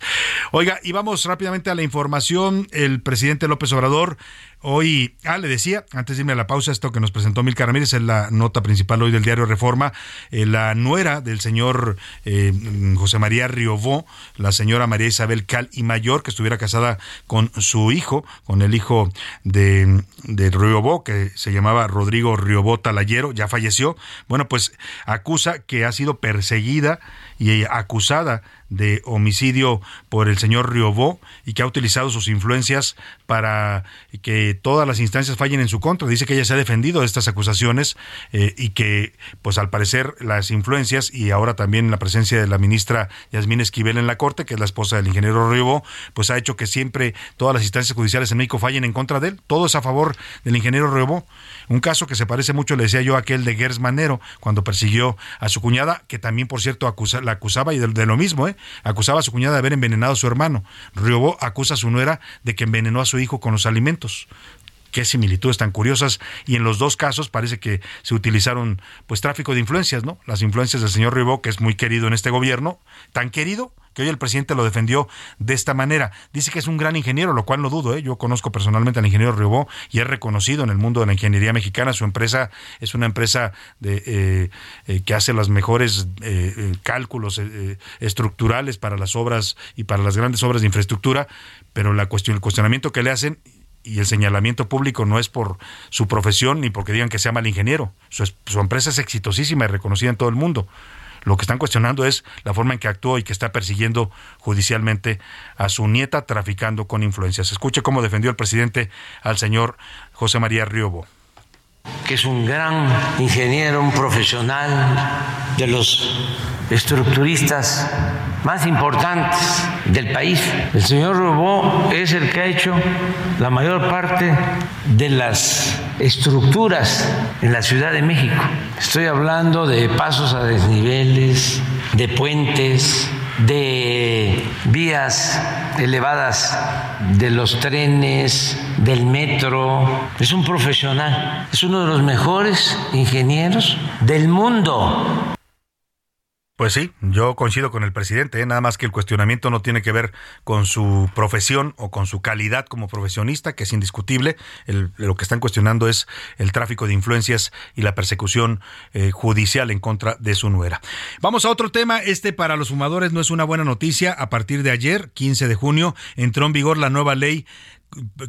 Oiga, y vamos rápidamente a la información, el presidente López Obrador Hoy, ah, le decía, antes de irme a la pausa, esto que nos presentó Milka Ramírez es la nota principal hoy del diario Reforma. Eh, la nuera del señor eh, José María Riobó, la señora María Isabel Cal y Mayor, que estuviera casada con su hijo, con el hijo de, de Riobó, que se llamaba Rodrigo Riobó Talayero, ya falleció. Bueno, pues acusa que ha sido perseguida y acusada de homicidio por el señor Riobó y que ha utilizado sus influencias para que todas las instancias fallen en su contra. Dice que ella se ha defendido de estas acusaciones eh, y que, pues al parecer, las influencias y ahora también la presencia de la ministra Yasmín Esquivel en la Corte, que es la esposa del ingeniero Riobó, pues ha hecho que siempre todas las instancias judiciales en México fallen en contra de él. Todo es a favor del ingeniero Riobó. Un caso que se parece mucho, le decía yo, a aquel de Gers Manero, cuando persiguió a su cuñada, que también, por cierto, la acusaba y de, lo mismo, ¿eh? acusaba a su cuñada de haber envenenado a su hermano. Riobó acusa a su nuera de que envenenó a su hijo con los alimentos qué similitudes tan curiosas y en los dos casos parece que se utilizaron pues tráfico de influencias, ¿no? Las influencias del señor Ribó, que es muy querido en este gobierno, tan querido que hoy el presidente lo defendió de esta manera. Dice que es un gran ingeniero, lo cual no dudo. ¿eh? Yo conozco personalmente al ingeniero Ribó y es reconocido en el mundo de la ingeniería mexicana. Su empresa es una empresa de, eh, eh, que hace los mejores cálculos estructurales para las obras y para las grandes obras de infraestructura, pero la cuestión, el cuestionamiento que le hacen y el señalamiento público no es por su profesión ni porque digan que sea mal ingeniero. Su, empresa es exitosísima y reconocida en todo el mundo. Lo que están cuestionando es la forma en que actuó y que está persiguiendo judicialmente a su nieta traficando con influencias. Escuche cómo defendió el presidente al señor José María Riobo que es un gran ingeniero, un profesional de los estructuristas más importantes del país. El señor Robó es el que ha hecho la mayor parte de las estructuras en la Ciudad de México. Estoy hablando de pasos a desniveles, de puentes, de vías elevadas de los trenes, del metro. Es un profesional, es uno de los mejores ingenieros del mundo. Pues sí, yo coincido con el presidente, ¿eh? nada más que el cuestionamiento no tiene que ver con su profesión o con su calidad como profesionista, que es indiscutible. lo que están cuestionando es el tráfico de influencias y la persecución eh, judicial en contra de su nuera. Vamos a otro tema, este para los fumadores no es una buena noticia. A partir de ayer, 15 de junio, entró en vigor la nueva ley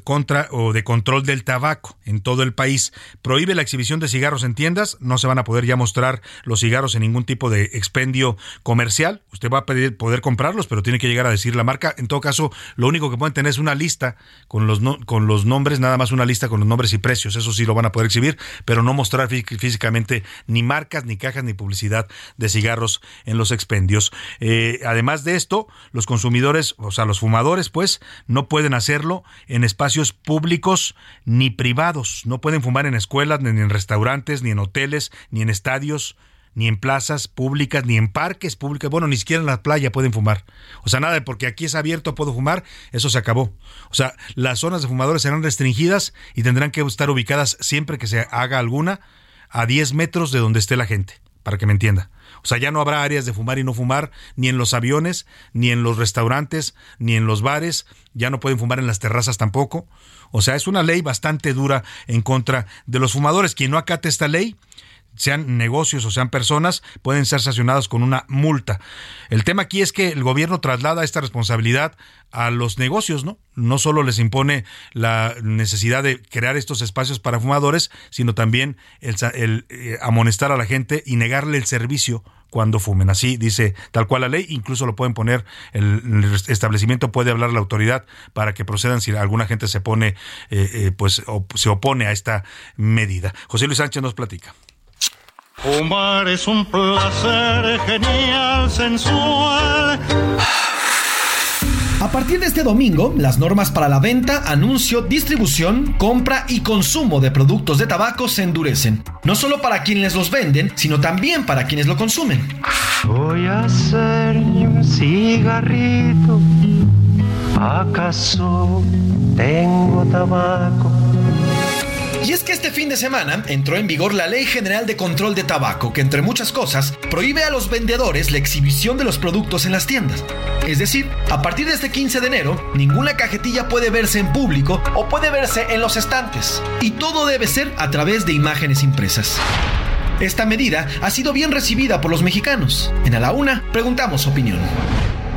contra o de control del tabaco en todo el país. Prohíbe la exhibición de cigarros en tiendas, no se van a poder ya mostrar los cigarros en ningún tipo de expendio comercial. Usted va a poder comprarlos, pero tiene que llegar a decir la marca. En todo caso, lo único que pueden tener es una lista con los con los nombres, nada más una lista con los nombres y precios. Eso sí lo van a poder exhibir, pero no mostrar físicamente ni marcas, ni cajas, ni publicidad de cigarros en los expendios. Eh, además de esto, los consumidores, o sea, los fumadores, pues, no pueden hacerlo espacios públicos ni privados. No pueden fumar en escuelas, ni en restaurantes, ni en hoteles, ni en estadios, ni en plazas públicas, ni en parques públicos. Bueno, ni siquiera en la playa pueden fumar. O sea, nada porque aquí es abierto, puedo fumar, eso se acabó. O sea, las zonas de fumadores serán restringidas y tendrán que estar ubicadas siempre que se haga alguna a 10 metros de donde esté la gente, para que me entienda. O sea, ya no habrá áreas de fumar y no fumar, ni en los aviones, ni en los restaurantes, ni en los bares, ya no pueden fumar en las terrazas tampoco. O sea, es una ley bastante dura en contra de los fumadores. Quien no acate esta ley, sean negocios o sean personas, pueden ser sancionados con una multa. El tema aquí es que el gobierno traslada esta responsabilidad a los negocios, ¿no? No solo les impone la necesidad de crear estos espacios para fumadores, sino también el, eh, amonestar a la gente y negarle el servicio cuando fumen. Así dice tal cual la ley, incluso lo pueden poner, el, establecimiento puede hablar a la autoridad para que procedan si alguna gente se pone, eh, eh, pues se opone a esta medida. José Luis Sánchez nos platica. Fumar es un placer genial, sensual. A partir de este domingo, las normas para la venta, anuncio, distribución, compra y consumo de productos de tabaco se endurecen. No solo para quienes los venden, sino también para quienes lo consumen. Voy a hacer un cigarrito. ¿Acaso tengo tabaco? Y es que este fin de semana entró en vigor la Ley General de Control de Tabaco, que entre muchas cosas prohíbe a los vendedores la exhibición de los productos en las tiendas. Es decir, a partir de este 15 de enero, ninguna cajetilla puede verse en público o puede verse en los estantes. Y todo debe ser a través de imágenes impresas. Esta medida ha sido bien recibida por los mexicanos. En A la Una preguntamos opinión.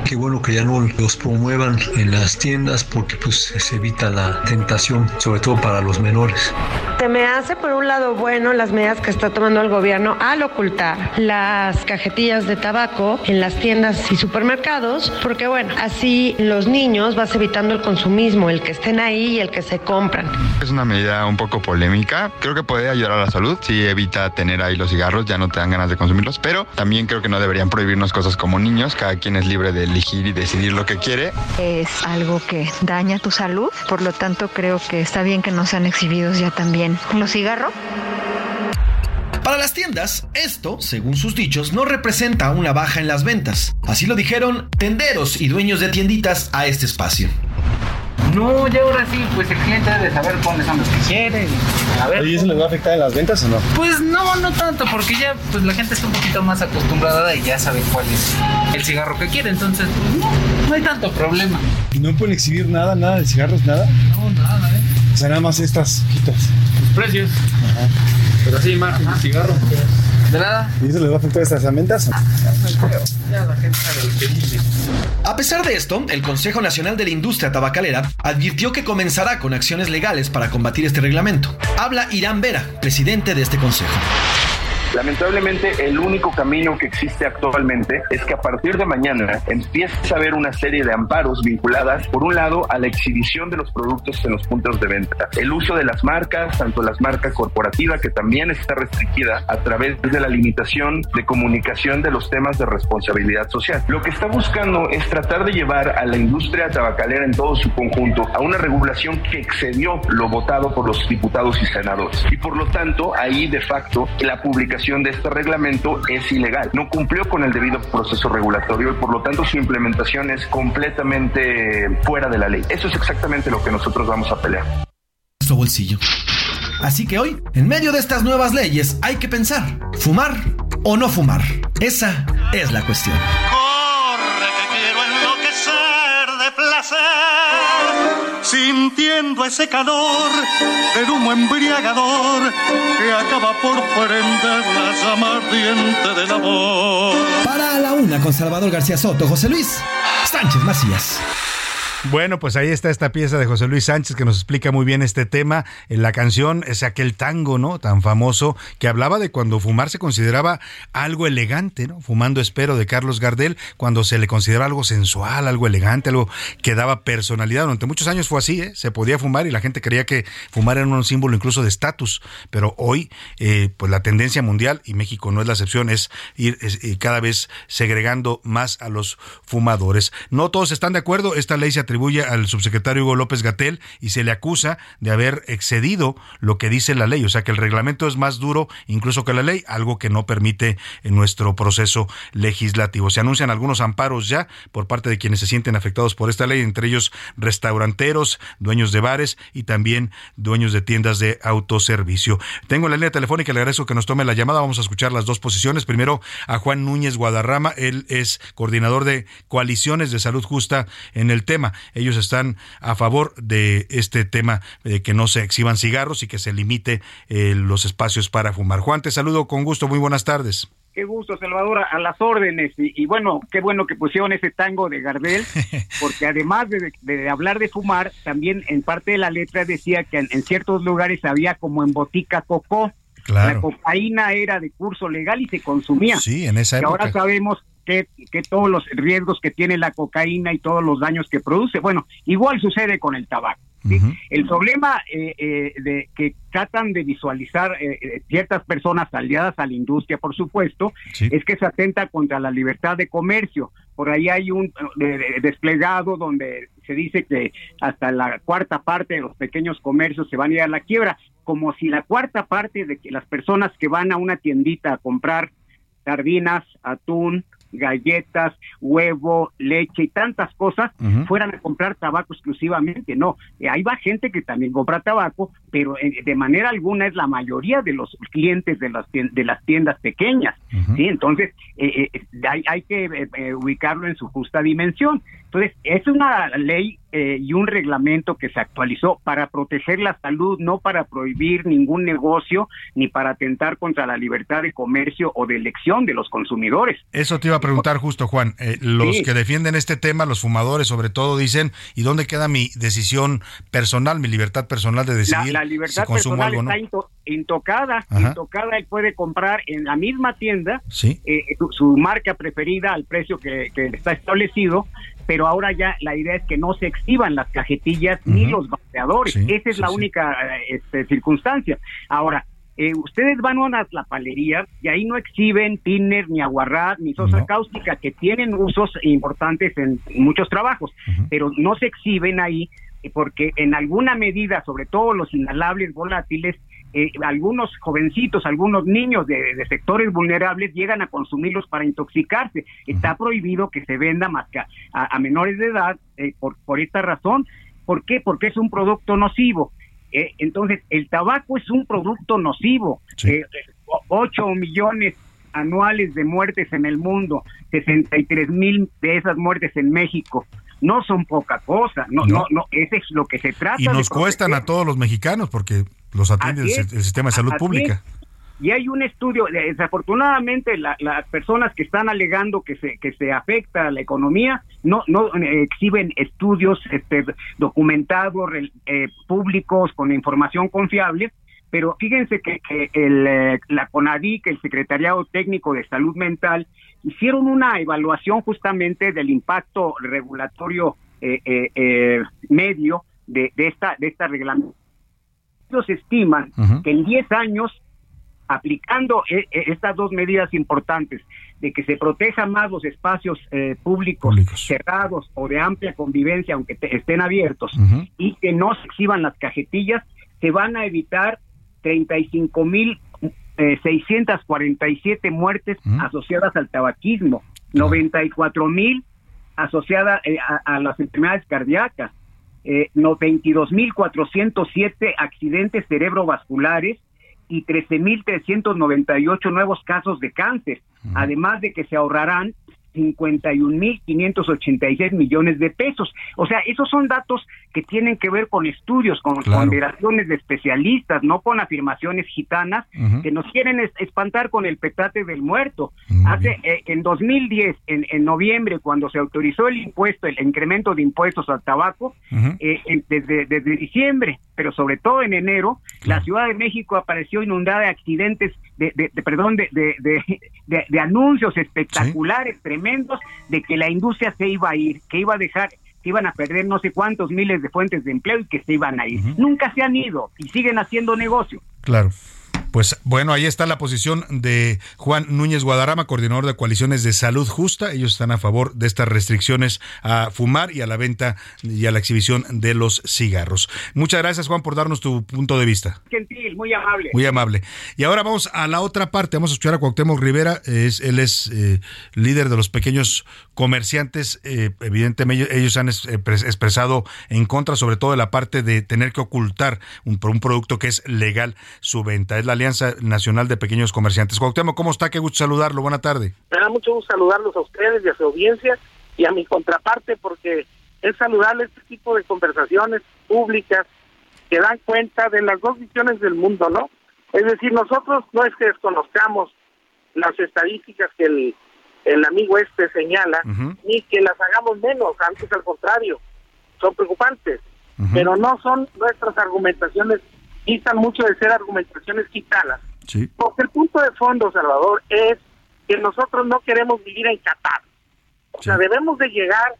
Qué bueno que ya no los promuevan en las tiendas porque pues se evita la tentación, sobre todo para los menores. Se me hace por un lado bueno las medidas que está tomando el gobierno al ocultar las cajetillas de tabaco en las tiendas y supermercados, porque bueno, así los niños vas evitando el consumismo, el que estén ahí y el que se compran. Es una medida un poco polémica. Creo que puede ayudar a la salud si evita tener ahí los cigarros, ya no te dan ganas de consumirlos, pero también creo que no deberían prohibirnos cosas como niños. Cada quien es libre de elegir y decidir lo que quiere. Es algo que daña tu salud, por lo tanto creo que está bien que no sean exhibidos ya también los cigarros. Para las tiendas, esto, según sus dichos, no representa una baja en las ventas. Así lo dijeron tenderos y dueños de tienditas a este espacio. No, ya ahora sí, pues el cliente debe saber cuáles son los que quiere. A ver. ¿Y eso les va a afectar en las ventas o no? Pues no, no tanto, porque ya pues la gente está un poquito más acostumbrada y ya sabe cuál es el cigarro que quiere, entonces pues, no, no hay tanto problema. ¿Y no pueden exhibir nada, nada de cigarros, nada? No, nada, ¿eh? O sea, nada más estas quitas. Los precios. Ajá. Pero sí, de cigarro. De nada. ¿Y eso les va a afectar lo que dice. A pesar de esto, el Consejo Nacional de la Industria Tabacalera advirtió que comenzará con acciones legales para combatir este reglamento. Habla Irán Vera, presidente de este consejo. Lamentablemente, el único camino que existe actualmente es que a partir de mañana empiece a haber una serie de amparos vinculadas, por un lado, a la exhibición de los productos en los puntos de venta, el uso de las marcas, tanto las marcas corporativas, que también está restringida a través de la limitación de comunicación de los temas de responsabilidad social. Lo que está buscando es tratar de llevar a la industria tabacalera en todo su conjunto a una regulación que excedió lo votado por los diputados y senadores. Y por lo tanto, ahí de facto la publicación de este reglamento es ilegal. No cumplió con el debido proceso regulatorio y por lo tanto su implementación es completamente fuera de la ley. Eso es exactamente lo que nosotros vamos a pelear. Nuestro bolsillo. Así que hoy, en medio de estas nuevas leyes, hay que pensar, ¿fumar o no fumar? Esa es la cuestión. Placer, sintiendo ese calor del humo embriagador que acaba por prender la llama ardiente del amor. Para la una con Salvador García Soto, José Luis Sánchez Macías. Bueno, pues ahí está esta pieza de José Luis Sánchez que nos explica muy bien este tema. En la canción es aquel tango, ¿no? Tan famoso que hablaba de cuando fumar se consideraba algo elegante, ¿no? Fumando espero de Carlos Gardel, cuando se le consideraba algo sensual, algo elegante, algo que daba personalidad. Durante muchos años fue así, ¿eh? Se podía fumar y la gente creía que fumar era un símbolo incluso de estatus. Pero hoy, eh, pues la tendencia mundial, y México no es la excepción, es ir es, eh, cada vez segregando más a los fumadores. No todos están de acuerdo. Esta ley se atribuye al subsecretario Hugo López Gatel y se le acusa de haber excedido lo que dice la ley, o sea que el reglamento es más duro incluso que la ley, algo que no permite en nuestro proceso legislativo. Se anuncian algunos amparos ya por parte de quienes se sienten afectados por esta ley, entre ellos restauranteros, dueños de bares y también dueños de tiendas de autoservicio. Tengo la línea telefónica, le agradezco que nos tome la llamada, vamos a escuchar las dos posiciones. Primero a Juan Núñez Guadarrama, él es coordinador de coaliciones de salud justa en el tema. Ellos están a favor de este tema de que no se exhiban cigarros y que se limite eh, los espacios para fumar. Juan, te saludo con gusto. Muy buenas tardes. Qué gusto, Salvador, a las órdenes. Y, y bueno, qué bueno que pusieron ese tango de Gardel, porque además de, de hablar de fumar, también en parte de la letra decía que en, en ciertos lugares había como en botica cocó. Claro. La cocaína era de curso legal y se consumía. Sí, en esa Y época. ahora sabemos que, que todos los riesgos que tiene la cocaína y todos los daños que produce. Bueno, igual sucede con el tabaco. ¿sí? El problema eh, eh, de que tratan de visualizar eh, eh, ciertas personas aliadas a la industria, por supuesto, es que se atenta contra la libertad de comercio. Por ahí hay un eh, de- desplegado donde se dice que hasta la cuarta parte de los pequeños comercios se van a ir a la quiebra, como si la cuarta parte de que las personas que van a una tiendita a comprar sardinas, atún, galletas, huevo, leche y tantas cosas fueran a comprar tabaco exclusivamente. No, Eh, ahí va gente que también compra tabaco, pero eh, de manera alguna es la mayoría de los clientes de las tiendas, de las tiendas pequeñas. ¿sí? Entonces, eh, eh, hay, hay que eh, ubicarlo en su justa dimensión. Entonces, es una ley eh, y un reglamento que se actualizó para proteger la salud, no para prohibir ningún negocio ni para atentar contra la libertad de comercio o de elección de los consumidores. Eso te iba a preguntar justo, Juan. Eh, los Sí. que defienden este tema, los fumadores sobre todo, dicen, ¿y dónde queda mi decisión personal, mi libertad personal de La, decidir la si libertad consumo personal algo o no? está into- intocada, Ajá. intocada, él puede comprar en la misma tienda Sí. eh, su, su marca preferida al precio que, que está establecido, pero ahora ya la idea es que no se exhiban las cajetillas ni los vapeadores. Sí, Esa es sí, la única este, circunstancia. Ahora, eh, ustedes van a una palería y ahí no exhiben thinner, ni aguarrás, ni sosa cáustica, que tienen usos importantes en muchos trabajos, pero no se exhiben ahí porque en alguna medida, sobre todo los inhalables volátiles, eh, algunos jovencitos, algunos niños de, de sectores vulnerables llegan a consumirlos para intoxicarse. Está prohibido que se venda más que a, menores de edad eh, por, por esta razón. ¿Por qué? Porque es un producto nocivo. Eh, entonces, el tabaco es un producto nocivo. Eh, 8 millones anuales de muertes en el mundo, 63 mil de esas muertes en México. No son poca cosa, no, no, no, ese es lo que se trata. Y de nos cuestan a todos los mexicanos porque los atiende el, sistema de salud pública. Y hay un estudio, desafortunadamente la- las personas que están alegando que se que se afecta a la economía no no eh, exhiben estudios este, documentados eh, públicos con información confiable, pero fíjense que, que el, eh, la CONADIC, el Secretariado Técnico de Salud Mental, hicieron una evaluación justamente del impacto regulatorio eh, eh, eh, medio de, de esta de esta reglamento. Ellos estiman que en 10 años aplicando eh, eh, estas dos medidas importantes de que se proteja más los espacios eh, públicos, cerrados o de amplia convivencia, aunque te- estén abiertos, y que no se exhiban las cajetillas, se van a evitar 35 mil eh, 647 muertes asociadas al tabaquismo, 94 mil asociadas eh, a, a las enfermedades cardíacas, eh, no, 22.407 accidentes cerebrovasculares y 13.398 nuevos casos de cáncer, además de que se ahorrarán 51.586 millones de pesos. O sea, esos son datos que tienen que ver con estudios, con Claro. ponderaciones de especialistas, no con afirmaciones gitanas que nos quieren es- espantar con el petate del muerto. Hace eh, en 2010, en, en noviembre, cuando se autorizó el impuesto, el incremento de impuestos al tabaco, eh, en- desde, desde diciembre, pero sobre todo en enero, la Ciudad de México apareció inundada de accidentes, de, de- de- perdón, de, de, de- de- de anuncios espectaculares, tremendos, de que la industria se iba a ir, que iba a dejar que iban a perder no sé cuántos miles de fuentes de empleo y que se iban a ir. Nunca se han ido y siguen haciendo negocio. Claro. Pues bueno, ahí está la posición de Juan Núñez Guadarrama, coordinador de coaliciones de salud justa. Ellos están a favor de estas restricciones a fumar y a la venta y a la exhibición de los cigarros. Muchas gracias, Juan, por darnos tu punto de vista. Gentil, muy amable. Muy amable. Y ahora vamos a la otra parte. Vamos a escuchar a Cuauhtémoc Rivera. Es, él es eh, líder de los pequeños comerciantes. Eh, evidentemente, ellos, han es- eh, pres- expresado en contra, sobre todo de la parte de tener que ocultar un, un producto que es legal su venta. Es la Alianza Nacional de Pequeños Comerciantes. Cuauhtémoc, ¿cómo está? Qué gusto saludarlo. Buena tarde. Me da mucho gusto saludarlos a ustedes y a su audiencia y a mi contraparte porque es saludable este tipo de conversaciones públicas que dan cuenta de las dos visiones del mundo, ¿no? Es decir, nosotros no es que desconozcamos las estadísticas que el, el amigo este señala, ni que las hagamos menos, antes al contrario, son preocupantes, pero no son nuestras argumentaciones, distan mucho de ser argumentaciones gitanas. Sí. Porque el punto de fondo, Salvador, es que nosotros no queremos vivir en Qatar. O sea, debemos de llegar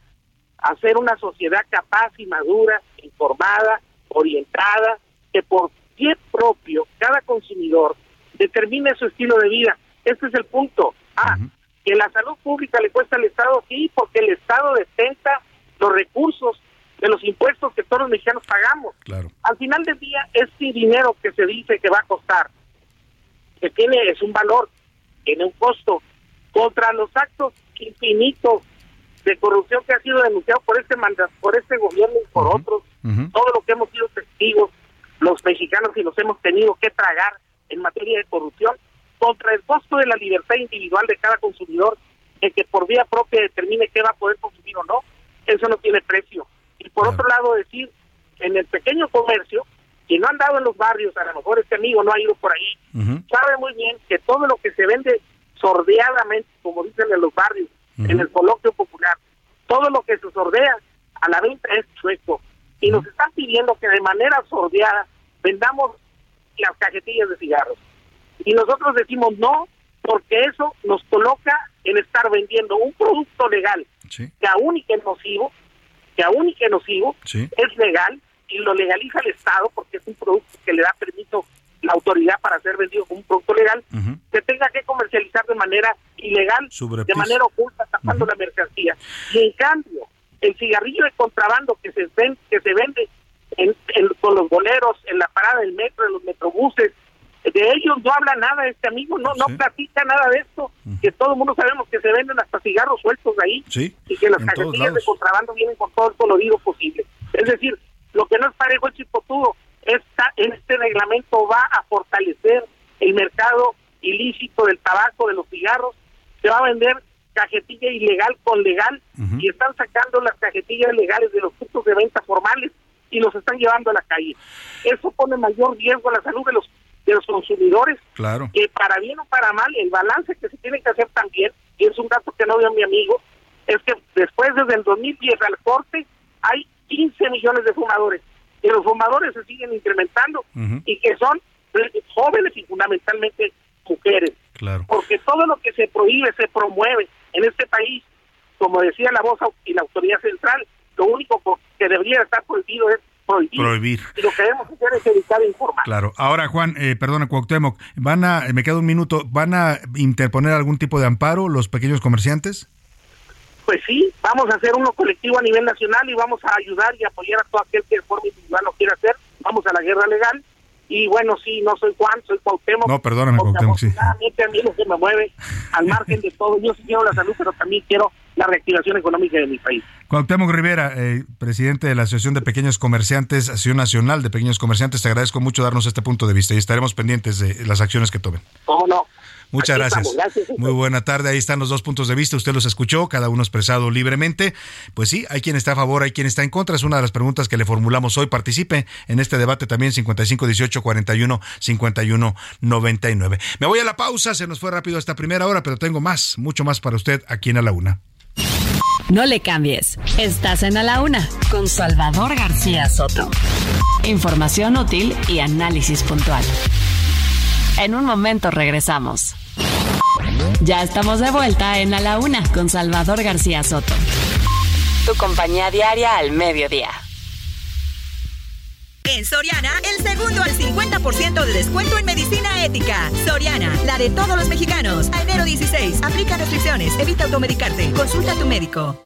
a ser una sociedad capaz y madura, informada, orientada, que por pie propio cada consumidor determine su estilo de vida. Este es el punto. Ah, que la salud pública le cuesta al Estado, sí, porque el Estado detenta los recursos de los impuestos que todos los mexicanos pagamos. Claro. Al final del día, este dinero que se dice que va a costar, que tiene es un valor, tiene un costo, contra los actos infinitos de corrupción que ha sido denunciado por este manda- por este gobierno y por otros, todo lo que hemos sido testigos, los mexicanos y nos hemos tenido que tragar en materia de corrupción contra el costo de la libertad individual de cada consumidor, el que por vía propia determine qué va a poder consumir o no, eso no tiene precio. Y por otro lado decir, en el pequeño comercio, quien no ha andado en los barrios, a lo mejor este amigo no ha ido por ahí, sabe muy bien que todo lo que se vende sordeadamente, como dicen en los barrios, en el coloquio popular, todo lo que se sordea a la venta es chueco. Y nos están pidiendo que de manera sordeada vendamos las cajetillas de cigarros. Y nosotros decimos no, porque eso nos coloca en estar vendiendo un producto legal que aún y que es nocivo, que aún y que nocivo, es legal y lo legaliza el Estado porque es un producto que le da permiso la autoridad para ser vendido como un producto legal, se tenga que comercializar de manera ilegal, de manera oculta, tapando la mercancía. Y en cambio, el cigarrillo de contrabando que se, ven, que se vende en, en- con los boleros, en la parada del metro, en los metrobuses, de ellos no habla nada este amigo, no no platica nada de esto, que todo el mundo sabemos que se venden hasta cigarros sueltos ahí Sí, y que las cajetillas de contrabando vienen con todo el colorido posible. Es decir, lo que no es parejo es chipotudo. Esta, este reglamento va a fortalecer el mercado ilícito del tabaco, de los cigarros. Se va a vender cajetilla ilegal con legal y están sacando las cajetillas legales de los puntos de venta formales y los están llevando a la calle. Eso pone mayor riesgo a la salud de los de los consumidores Claro. que para bien o para mal, el balance que se tiene que hacer también, y es un dato que no dio mi amigo, es que después desde el 2010 al corte hay 15 millones de fumadores, y los fumadores se siguen incrementando y que son jóvenes y fundamentalmente mujeres. Claro. Porque todo lo que se prohíbe, se promueve en este país, como decía la voz y la autoridad central, lo único co- que debería estar prohibido es prohibir. Prohibir. Y lo que debemos hacer es evitar informar. Claro. Ahora, Juan, eh, perdona, Cuauhtémoc, ¿van a, me queda un minuto, ¿van a interponer algún tipo de amparo los pequeños comerciantes? Pues sí, vamos a hacer uno colectivo a nivel nacional y vamos a ayudar y apoyar a todo aquel que de forma individual lo quiera hacer. Vamos a la guerra legal. Y bueno, sí, no soy Juan, soy Cuauhtémoc. No, perdóname, Cuauhtémoc, sí. a mí lo que me mueve, al margen de todo, yo sí quiero la salud, pero también quiero la reactivación económica de mi país. Cuauhtémoc Rivera, eh, presidente de la Asociación de Pequeños Comerciantes, Asociación Nacional de Pequeños Comerciantes, te agradezco mucho darnos este punto de vista y estaremos pendientes de las acciones que tomen. ¿Cómo no? Muchas Aquí gracias. estamos, gracias. Muy buena tarde. Ahí están los dos puntos de vista. Usted los escuchó, cada uno expresado libremente. Pues sí, hay quien está a favor, hay quien está en contra. Es una de las preguntas que le formulamos hoy. Participe en este debate también 55 18 41 51 99. Me voy a la pausa. Se nos fue rápido esta primera hora, pero tengo más, mucho más para usted aquí en A la Una. No le cambies. Estás en A la Una con Salvador García Soto. Información útil y análisis puntual. En un momento regresamos. Ya estamos de vuelta en A la Una con Salvador García Soto. Tu compañía diaria al mediodía. En Soriana, el segundo al 50% de descuento en medicina ética. Soriana, la de todos los mexicanos. A enero 16, aplica restricciones, evita automedicarte, consulta a tu médico.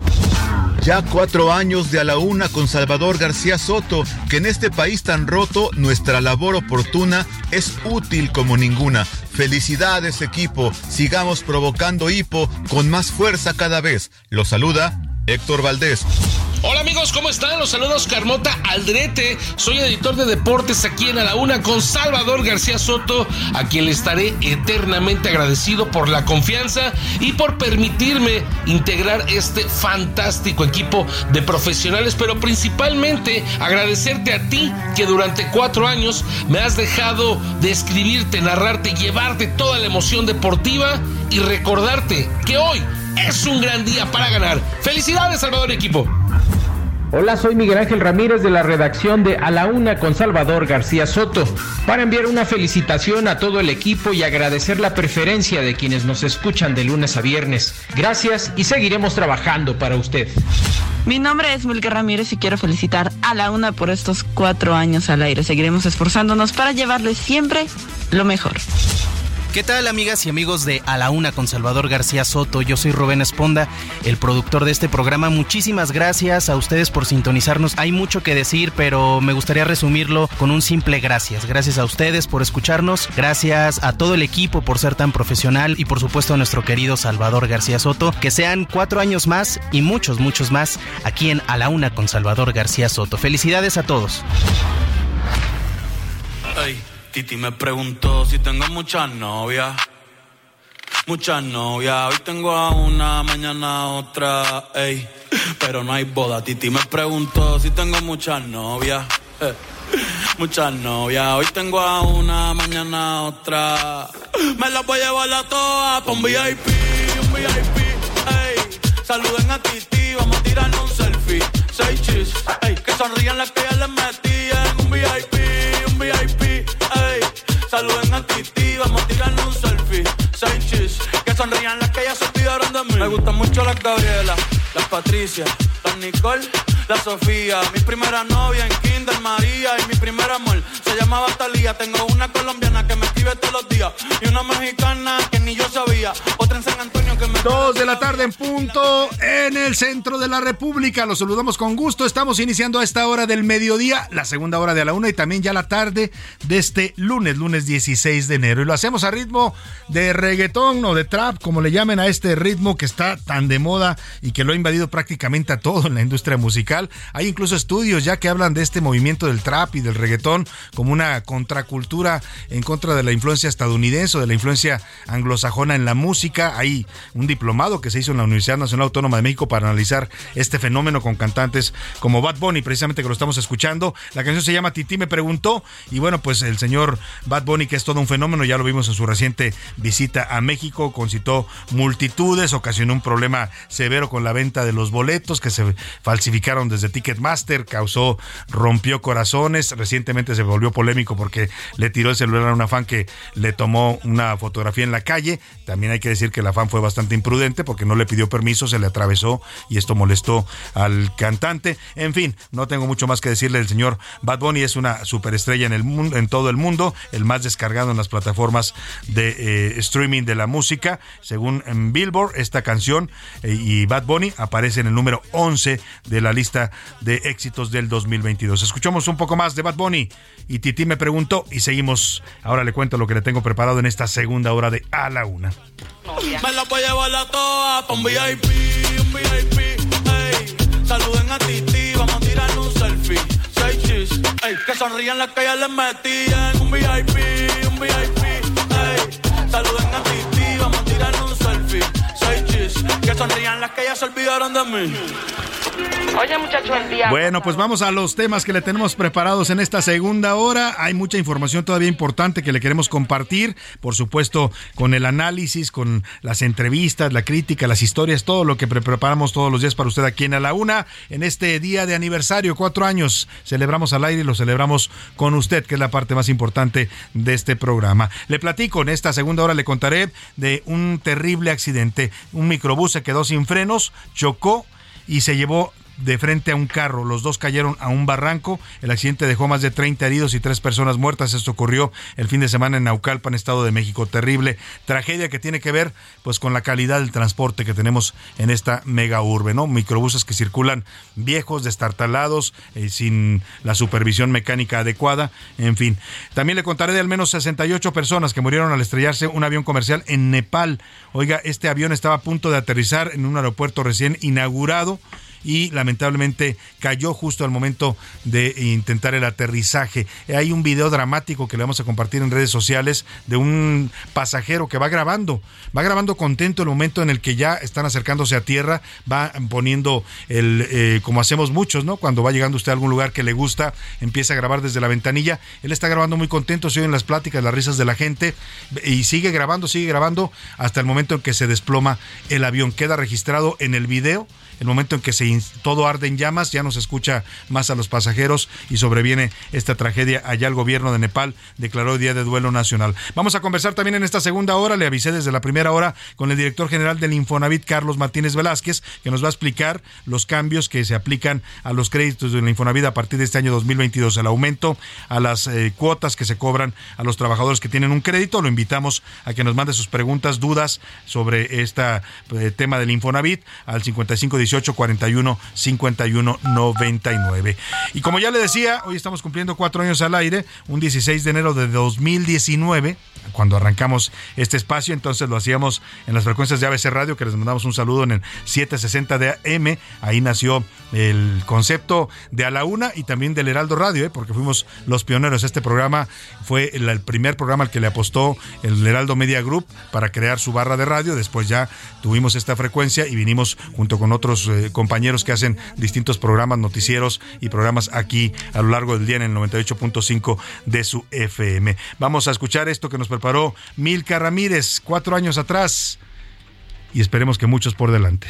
Ya cuatro años de a la una con Salvador García Soto, que en este país tan roto nuestra labor oportuna es útil como ninguna. Felicidades equipo, sigamos provocando hipo con más fuerza cada vez. Lo saluda Héctor Valdés. Hola amigos, ¿cómo están? Los saludos Carmota Aldrete. Soy editor de deportes aquí en A la Una con Salvador García Soto, a quien le estaré eternamente agradecido por la confianza y por permitirme integrar este fantástico equipo de profesionales, pero principalmente agradecerte a ti que durante cuatro años me has dejado de escribirte, narrarte, llevarte toda la emoción deportiva y recordarte que hoy es un gran día para ganar. Felicidades, Salvador equipo. Hola, soy Miguel Ángel Ramírez de la redacción de A la Una con Salvador García Soto, para enviar una felicitación a todo el equipo y agradecer la preferencia de quienes nos escuchan de lunes a viernes. Gracias y seguiremos trabajando para usted. Mi nombre es Milka Ramírez y quiero felicitar a la una por estos cuatro años al aire. Seguiremos esforzándonos para llevarles siempre lo mejor. ¿Qué tal amigas y amigos de A la Una con Salvador García Soto? Yo soy Rubén Esponda, el productor de este programa. Muchísimas gracias a ustedes por sintonizarnos. Hay mucho que decir, pero me gustaría resumirlo con un simple gracias. Gracias a ustedes por escucharnos, gracias a todo el equipo por ser tan profesional y por supuesto a nuestro querido Salvador García Soto. Que sean cuatro años más y muchos, muchos más aquí en A la Una con Salvador García Soto. Felicidades a todos. Titi me preguntó si tengo muchas novias. Muchas novias, hoy tengo a una, mañana otra, ey. Pero no hay boda. Titi me preguntó si tengo muchas novias. eh. Muchas novias, hoy tengo a una, mañana otra. Me las voy a llevar a todas pa' un VIP, un VIP, ey. Saluden a Titi, vamos a tirarnos un selfie. Seis chis, ey. Que sonrían las que ya les metí en un VIP, un VIP. Saluden a Titi, vamos a tirarnos un selfie. Seis chis, que sonrían las que ya se mí. Me gustan mucho las Gabriela, las Patricia, las Nicole, la Sofía. Mi primera novia en Kinder María y mi primer amor se llamaba Talía. Tengo una colombiana que me escribe todos los días y una mexicana que ni yo sabía. Otra en San Antonio que me. Dos de la tarde en punto en el centro de la República. Los saludamos con gusto. Estamos iniciando a esta hora del mediodía, la segunda hora de la una y también ya la tarde de este lunes, lunes 16 de enero. Y lo hacemos a ritmo de reggaetón o de trap, como le llamen a este ritmo que está tan de moda y que lo ha invadido prácticamente a todo en la industria musical. Hay incluso estudios ya que hablan de este movimiento del trap y del reggaetón como una contracultura en contra de la influencia estadounidense o de la influencia anglosajona en la música. Hay un diplomado que se hizo en la Universidad Nacional Autónoma de México para analizar este fenómeno con cantantes como Bad Bunny, precisamente que lo estamos escuchando. La canción se llama Titi me preguntó y bueno, pues el señor Bad Bunny que es todo un fenómeno, ya lo vimos en su reciente visita a México, concitó multitudes, ocasionó un problema severo con la venta de los boletos que se falsificaron desde Ticketmaster, causó, rompió corazones, recientemente se volvió polémico porque le tiró el celular a una fan que le tomó una fotografía en la calle, también hay que decir que la fan fue bastante imprudente porque no le pidió permiso, se le atravesó y esto molestó al cantante, en fin, no tengo mucho más que decirle, el señor Bad Bunny es una superestrella en el mundo, en todo el mundo, el más descargado en las plataformas de eh, streaming de la música, según en Billboard, esta canción eh, y Bad Bunny aparece en el número 11 de la lista de éxitos del 2022. Escuchamos un poco más de Bad Bunny y Titi me preguntó y seguimos. Ahora le cuento lo que le tengo preparado en esta segunda hora de A la Una. Me la voy a llevar a todas pa' un VIP, un VIP, ey. Saluden a Titi, vamos a tirar un selfie. Seis chis, ey. Que sonrían las que ya les metí en un VIP, un VIP, ey. Saluden a Titi, vamos a tirar un selfie. Seis que sonrían las que ya se olvidaron de mí. Oye, muchacho, el día. Bueno, pues vamos a los temas que le tenemos preparados en esta segunda hora. Hay mucha información todavía importante que le queremos compartir, por supuesto, con el análisis, con las entrevistas, la crítica, las historias, todo lo que pre- preparamos todos los días para usted aquí en A la Una. En este día de aniversario, cuatro años, celebramos al aire y lo celebramos con usted, que es la parte más importante de este programa. Le platico, en esta segunda hora le contaré de un terrible accidente. Un microbús se quedó sin frenos, chocó y se llevó de frente a un carro. Los dos cayeron a un barranco. El accidente dejó más de 30 heridos y tres personas muertas. Esto ocurrió el fin de semana en Naucalpan, Estado de México. Terrible tragedia que tiene que ver pues con la calidad del transporte que tenemos en esta mega urbe, ¿no? Microbuses que circulan viejos, destartalados, eh, sin la supervisión mecánica adecuada, en fin. También le contaré de al menos 68 personas que murieron al estrellarse un avión comercial en Nepal. Oiga, este avión estaba a punto de aterrizar en un aeropuerto recién inaugurado y lamentablemente cayó justo al momento de intentar el aterrizaje. Hay un video dramático que le vamos a compartir en redes sociales de un pasajero que va grabando, va grabando contento el momento en el que ya están acercándose a tierra, va poniendo el, eh, como hacemos muchos, ¿no? Cuando va llegando usted a algún lugar que le gusta, empieza a grabar desde la ventanilla, él está grabando muy contento, se oyen las pláticas, las risas de la gente y sigue grabando, sigue grabando hasta el momento en que se desploma el avión. Queda registrado en el video el momento en que se todo arde en llamas, ya no se escucha más a los pasajeros y sobreviene esta tragedia. Allá el gobierno de Nepal declaró día de duelo nacional. Vamos a conversar también en esta segunda hora, le avisé desde la primera hora con el director general del Infonavit, Carlos Martínez Velázquez, que nos va a explicar los cambios que se aplican a los créditos del Infonavit a partir de este año 2022, el aumento a las eh, cuotas que se cobran a los trabajadores que tienen un crédito. Lo invitamos a que nos mande sus preguntas, dudas sobre este tema del Infonavit al 55 18 41 51 99. Y como ya le decía, hoy estamos cumpliendo cuatro años al aire, un 16 de enero de 2019, cuando arrancamos este espacio, entonces lo hacíamos en las frecuencias de ABC Radio, que les mandamos un saludo en el 760 de AM, ahí nació el concepto de A la Una y también del Heraldo Radio, ¿eh? porque fuimos los pioneros. Este programa fue el primer programa al que le apostó el Heraldo Media Group para crear su barra de radio. Después ya tuvimos esta frecuencia y vinimos junto con otros eh, compañeros que hacen distintos programas, noticieros y programas aquí a lo largo del día en el 98.5 de su FM. Vamos a escuchar esto que nos preparó Milka Ramírez cuatro años atrás y esperemos que muchos por delante.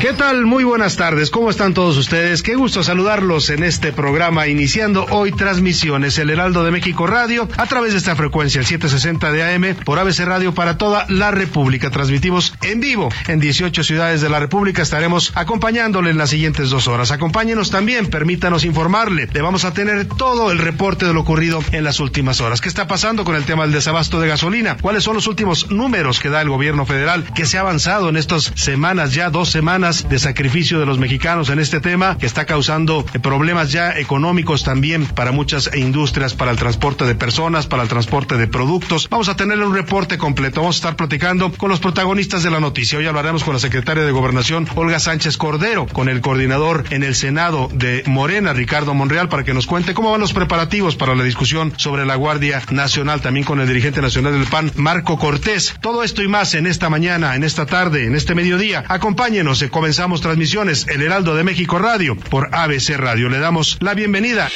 ¿Qué tal? Muy buenas tardes. ¿Cómo están todos ustedes? Qué gusto saludarlos en este programa iniciando hoy transmisiones El Heraldo de México Radio a través de esta frecuencia el 760 de AM por ABC Radio para toda la República. Transmitimos en vivo en 18 ciudades de la República. Estaremos acompañándole en las siguientes dos horas. Acompáñenos también, permítanos informarle. Le vamos a tener todo el reporte de lo ocurrido en las últimas horas. ¿Qué está pasando con el tema del desabasto de gasolina? ¿Cuáles son los últimos números que da el gobierno federal? ¿Qué se ha avanzado en estas semanas, ya dos semanas? De sacrificio de los mexicanos en este tema que está causando eh, problemas ya económicos también para muchas industrias, para el transporte de personas, para el transporte de productos. Vamos a tener un reporte completo. Vamos a estar platicando con los protagonistas de la noticia. Hoy hablaremos con la secretaria de Gobernación, Olga Sánchez Cordero, con el coordinador en el Senado de Morena, Ricardo Monreal, para que nos cuente cómo van los preparativos para la discusión sobre la Guardia Nacional, también con el dirigente nacional del PAN, Marco Cortés. Todo esto y más en esta mañana, en esta tarde, en este mediodía. Acompáñenos, comenzamos transmisiones El Heraldo de México Radio por ABC Radio. Le damos la bienvenida.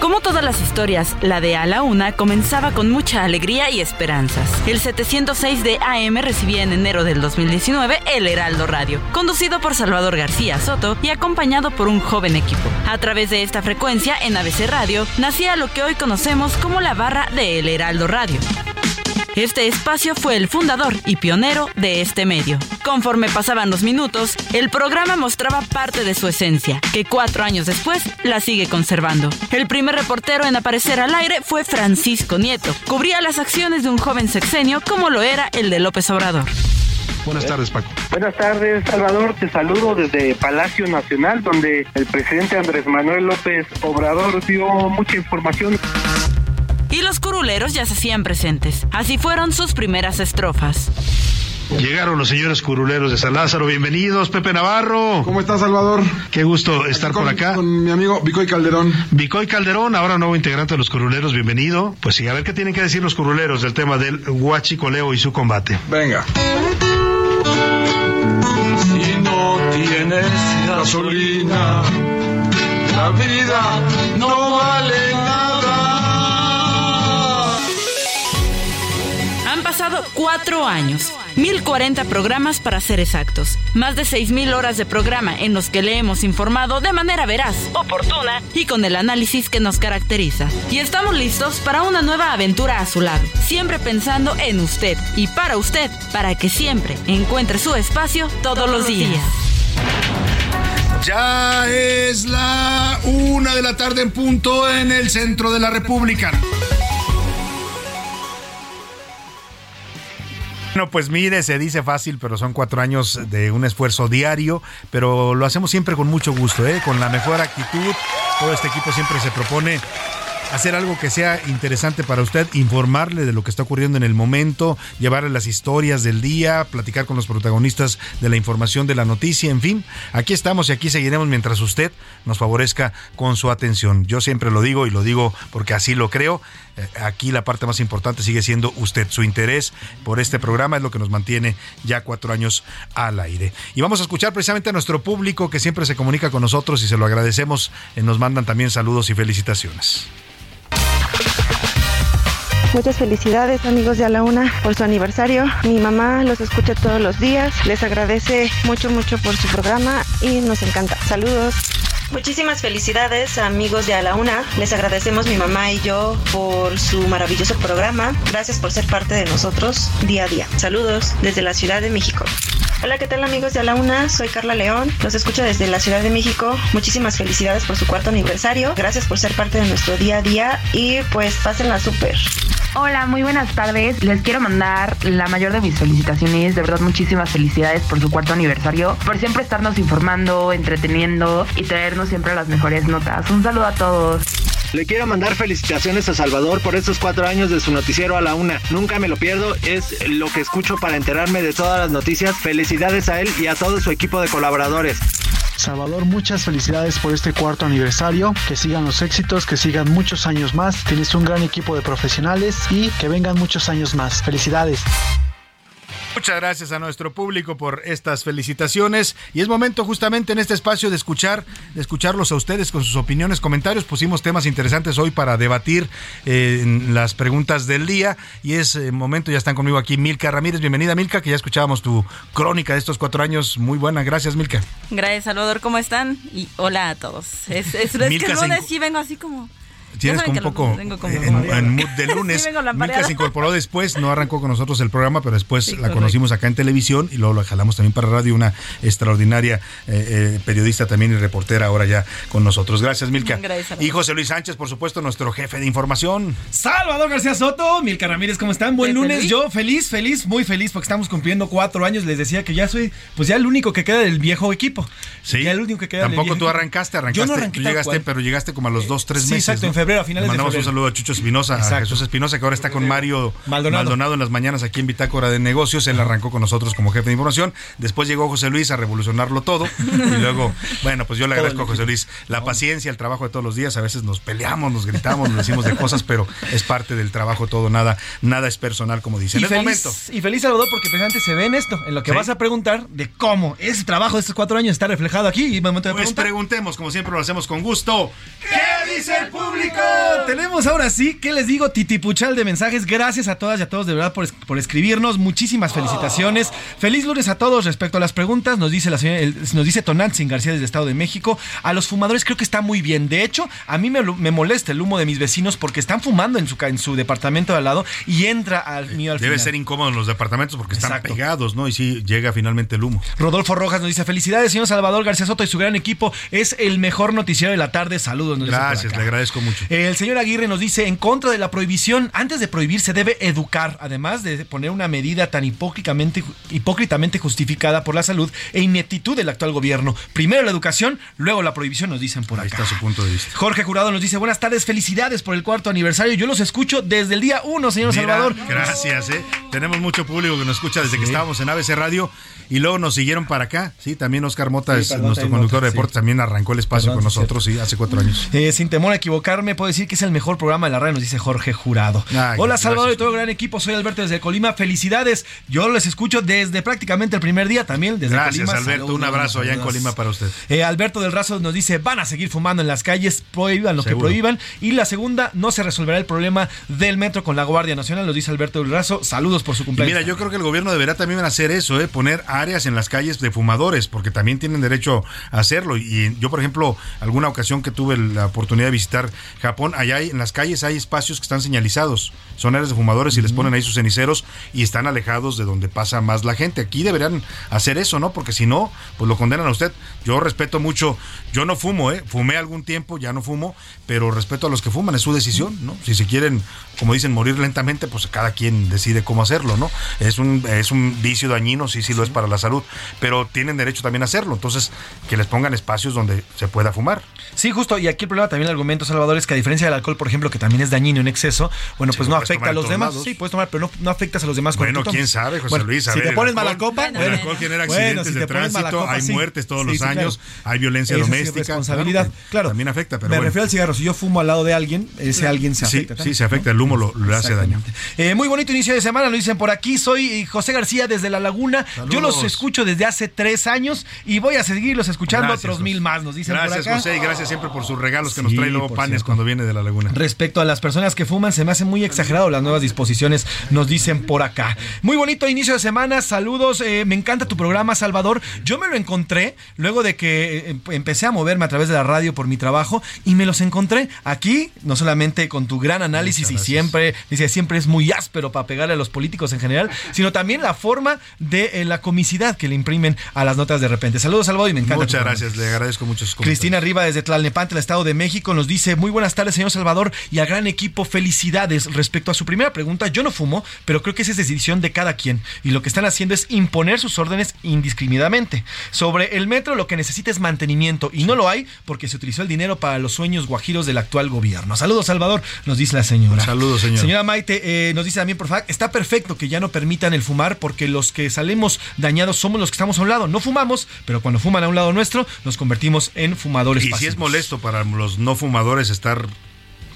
Como todas las historias, la de A la Una comenzaba con mucha alegría y esperanzas. El 706 de AM recibía en enero del 2019 el Heraldo Radio, conducido por Salvador García Soto y acompañado por un joven equipo. A través de esta frecuencia en ABC Radio nacía lo que hoy conocemos como la barra de El Heraldo Radio. Este espacio fue el fundador y pionero de este medio. Conforme pasaban los minutos, el programa mostraba parte de su esencia, que cuatro años después la sigue conservando. El primer reportero en aparecer al aire fue Francisco Nieto. Cubría las acciones de un joven sexenio como lo era el de López Obrador. Buenas tardes, Paco. Buenas tardes, Salvador. Te saludo desde Palacio Nacional, donde el presidente Andrés Manuel López Obrador dio mucha información y los curuleros ya se hacían presentes. Así fueron sus primeras estrofas. Llegaron los señores curuleros de San Lázaro. Bienvenidos, Pepe Navarro. ¿Cómo estás, Salvador? Qué gusto estar por acá. Con mi amigo Vicoy Calderón. Vicoy Calderón, ahora nuevo integrante de los curuleros. Bienvenido. Pues sí, a ver qué tienen que decir los curuleros del tema del huachicoleo y su combate. Venga. Si no tienes gasolina, la vida no vale pasado cuatro años, 1040 programas para ser exactos, más de 6000 horas de programa en los que le hemos informado de manera veraz, oportuna y con el análisis que nos caracteriza. Y estamos listos para una nueva aventura a su lado, siempre pensando en usted y para usted, para que siempre encuentre su espacio todos, los días. Ya es la una de la tarde en punto en el centro de la República. Bueno, pues mire, se dice fácil, pero son cuatro años de un esfuerzo diario, pero lo hacemos siempre con mucho gusto, ¿eh? con la mejor actitud. Todo este equipo siempre se propone hacer algo que sea interesante para usted, informarle de lo que está ocurriendo en el momento, llevarle las historias del día, platicar con los protagonistas de la información de la noticia, en fin, aquí estamos y aquí seguiremos mientras usted nos favorezca con su atención. Yo siempre lo digo y lo digo porque así lo creo. Eh, Aquí la parte más importante sigue siendo usted. Su interés por este programa es lo que nos mantiene ya cuatro años al aire. Y vamos a escuchar precisamente a nuestro público que siempre se comunica con nosotros y se lo agradecemos. Eh, Nos mandan también saludos y felicitaciones. Muchas felicidades amigos de A la Una por su aniversario. Mi mamá los escucha todos los días. Les agradece mucho, mucho por su programa y nos encanta. Saludos. Muchísimas felicidades amigos de A la Una. Les agradecemos mi mamá y yo por su maravilloso programa. Gracias por ser parte de nosotros día a día. Saludos desde la Ciudad de México. Hola, ¿qué tal amigos de A la Una? Soy Carla León. Los escucho desde la Ciudad de México. Muchísimas felicidades por su cuarto aniversario. Gracias por ser parte de nuestro día a día y pues pásenla súper. Hola, muy buenas tardes. Les quiero mandar la mayor de mis felicitaciones. De verdad, muchísimas felicidades por su cuarto aniversario. Por siempre estarnos informando, entreteniendo y traernos siempre las mejores notas. Un saludo a todos. Le quiero mandar felicitaciones a Salvador por estos cuatro años de su noticiero a la una. Nunca me lo pierdo, es lo que escucho para enterarme de todas las noticias. Felicidades a él y a todo su equipo de colaboradores. Salvador, muchas felicidades por este cuarto aniversario. Que sigan los éxitos, que sigan muchos años más. Tienes un gran equipo de profesionales y que vengan muchos años más. Felicidades. Muchas gracias a nuestro público por estas felicitaciones y es momento justamente en este espacio de escuchar, de escucharlos a ustedes con sus opiniones, comentarios. Pusimos temas interesantes hoy para debatir eh, en las preguntas del día y es eh, momento, ya están conmigo aquí Milka Ramírez. Bienvenida Milka, que ya escuchábamos tu crónica de estos cuatro años. Muy buena, gracias Milka. Gracias Salvador, ¿cómo están? Y hola a todos. Es, es, es que el lunes sí vengo así como... Tienes como un poco en, mood de lunes. Milka se incorporó después, no arrancó con nosotros el programa, pero después la conocimos acá en televisión y luego la jalamos también para radio, una extraordinaria eh, eh, periodista también y reportera ahora ya con nosotros. Gracias, Milka. y José Luis Sánchez, por supuesto, nuestro jefe de información. Salvador García Soto, Milka Ramírez, ¿cómo están? Buen lunes. Yo feliz, feliz, muy feliz porque estamos cumpliendo cuatro años. Les decía que ya soy, pues ya el único que queda del viejo equipo. Sí. Ya el único que queda Tampoco tú arrancaste, arrancaste. Yo no arranqué tú llegaste, pero llegaste como a los dos, tres meses. exacto, en febrero, a finales de febrero un saludo a Chucho Espinosa, a Jesús Espinosa, que ahora está con Mario Maldonado. en las mañanas aquí en Bitácora de Negocios. Él arrancó con nosotros como jefe de información. Después llegó José Luis a revolucionarlo todo. Y luego, bueno, pues yo le agradezco a José Luis la paciencia, el trabajo de todos los días. A veces nos peleamos, nos gritamos, nos decimos de cosas, pero es parte del trabajo todo. Nada, nada es personal, como dicen. Y en feliz, momento. Y feliz Salvador, porque precisamente se ve en esto, en lo que vas a preguntar de cómo ese trabajo de estos cuatro años está reflejado aquí. Y momento de pues preguntemos, como siempre lo hacemos con gusto. ¿Qué dice el público? Tenemos ahora sí, ¿qué les digo? Titipuchal de mensajes. Gracias a todas y a todos de verdad por, por escribirnos. Muchísimas felicitaciones. Feliz lunes a todos. Respecto a las preguntas, nos dice la señora, el- nos dice Tonantzin García desde Estado de México. A los fumadores creo que está muy bien. De hecho, a mí me, me molesta el humo de mis vecinos porque están fumando en su, en su departamento de al lado y entra al mío al Debe final. ser incómodo en los departamentos porque están Exacto. pegados, ¿no? Y sí llega finalmente el humo. Rodolfo Rojas nos dice felicidades, señor Salvador García Soto y su gran equipo. Es el mejor noticiero de la tarde. Saludos. nos Gracias, le agradezco mucho. El señor Aguirre nos dice, en contra de la prohibición, antes de prohibir se debe educar, además de poner una medida tan hipócritamente, hipócritamente justificada por la salud e ineptitud del actual gobierno. Primero la educación, luego la prohibición, nos dicen por Ahí acá. está su punto de vista. Jorge Jurado nos dice, buenas tardes, felicidades por el cuarto aniversario. Yo los escucho desde el día uno, señor Mira, Salvador. Gracias, ¿eh? Tenemos mucho público que nos escucha desde que estábamos en ABC Radio y luego nos siguieron para acá. Sí, también Oscar Mota Sí, es perdón, nuestro conductor Mota, de sí. deportes, también arrancó el espacio Perdón, con nosotros, sí, hace cuatro años. Eh, sin temor a equivocarme, puedo decir que es el mejor programa de la radio, nos dice Jorge Jurado. Ay, Hola. Salvador y todo el gran equipo, soy Alberto desde Colima, felicidades. Yo les escucho desde prácticamente el primer día también, desde Gracias, Colima. Alberto. Un abrazo allá en. Colima para usted. Eh, Alberto del Razo nos dice, van a seguir fumando en las calles, prohíban lo Seguro. que prohíban. Y la segunda, no se resolverá el problema del metro con la Guardia Nacional, nos dice Alberto del Razo. Saludos por su Y cumpleaños. mira, yo creo que el gobierno deberá también hacer eso, ¿eh? poner áreas en las calles de fumadores, porque también tienen derecho a hacerlo. Y yo, por ejemplo, alguna ocasión que tuve la oportunidad de visitar Japón, allá hay- en las calles hay espacios que están señalizados, son áreas de fumadores y les ponen ahí sus ceniceros y están alejados de donde pasa más la gente. Aquí deberían hacer eso, ¿no? Porque si no, pues lo condenan a usted. Yo respeto mucho, yo no fumo, ¿eh? Fumé algún tiempo, ya no fumo, pero respeto a los que fuman, es su decisión, ¿no? Si se quieren, como dicen, morir lentamente, pues cada quien decide cómo hacerlo, ¿no? Es un, es un vicio dañino, sí, sí lo es para la salud, pero tienen derecho también a hacerlo, entonces que les pongan espacios donde se pueda fumar. Sí, justo, y aquí el problema también el argumento, Salvador, es que a diferencia del alcohol, por ejemplo, que también es dañino en exceso, bueno, Sí, pues no afecta a los demás. lados. Sí, puedes tomar, pero no, no afectas a los demás. Bueno, quién sabe, José Bueno, Luis. A si ver, te el pones mala copa, El bueno, alcohol genera bueno, accidentes si de tránsito, copa, hay sí. muertes todos Sí, los claro. años, hay violencia doméstica. responsabilidad, claro. También afecta, pero Me refiero al cigarro. Si yo fumo al lado de alguien, ese alguien se afecta. sí, se afecta, el humo lo, lo hace daño. Eh, muy bonito inicio de semana, lo dicen por aquí. Soy eh, José García desde La Laguna. Yo los Saludos. escucho desde hace tres años y voy a seguirlos escuchando Gracias, otros José. mil más, nos dicen Gracias, por acá. José, y gracias siempre por sus regalos que nos trae luego panes cierto. cuando viene de la laguna. Respecto a las personas que fuman, se me hace muy exagerado las nuevas disposiciones, nos dicen por acá. Muy bonito inicio de semana, saludos, eh, me encanta tu programa, Salvador. Yo me lo encontré luego de que eh, em- empecé a moverme a través de la radio por mi trabajo y me los encontré aquí, no solamente con tu gran análisis y siempre, dice, siempre es muy áspero para pegarle a los políticos en general, sino también la forma de eh, la comicidad que le imprimen a las notas de repente. Saludos, Salvador, y me encanta. Muchas gracias, le agradezco mucho sus. Cristina Riva desde Tlalnepante, el Estado de México, nos dice, muy buenas tardes, señor Salvador, y al gran equipo, felicidades. Respecto a su primera pregunta, yo no fumo, pero creo que esa es decisión de cada quien. Y lo que están haciendo es imponer sus órdenes indiscriminadamente. Sobre el metro, lo que necesita es mantenimiento, y no lo hay porque se utilizó el dinero para los sueños guajiros del actual gobierno. Saludos, Salvador, nos dice la señora. Saludos, señora. Señora Maite, eh, nos dice también, por favor, está perfecto que ya no permitan el fumar porque los que salimos dañados somos los que estamos a un lado. No fumamos, pero cuando fuman a un lado nuestro, nos convertimos en fumadores Y si es molesto para los no fumadores estar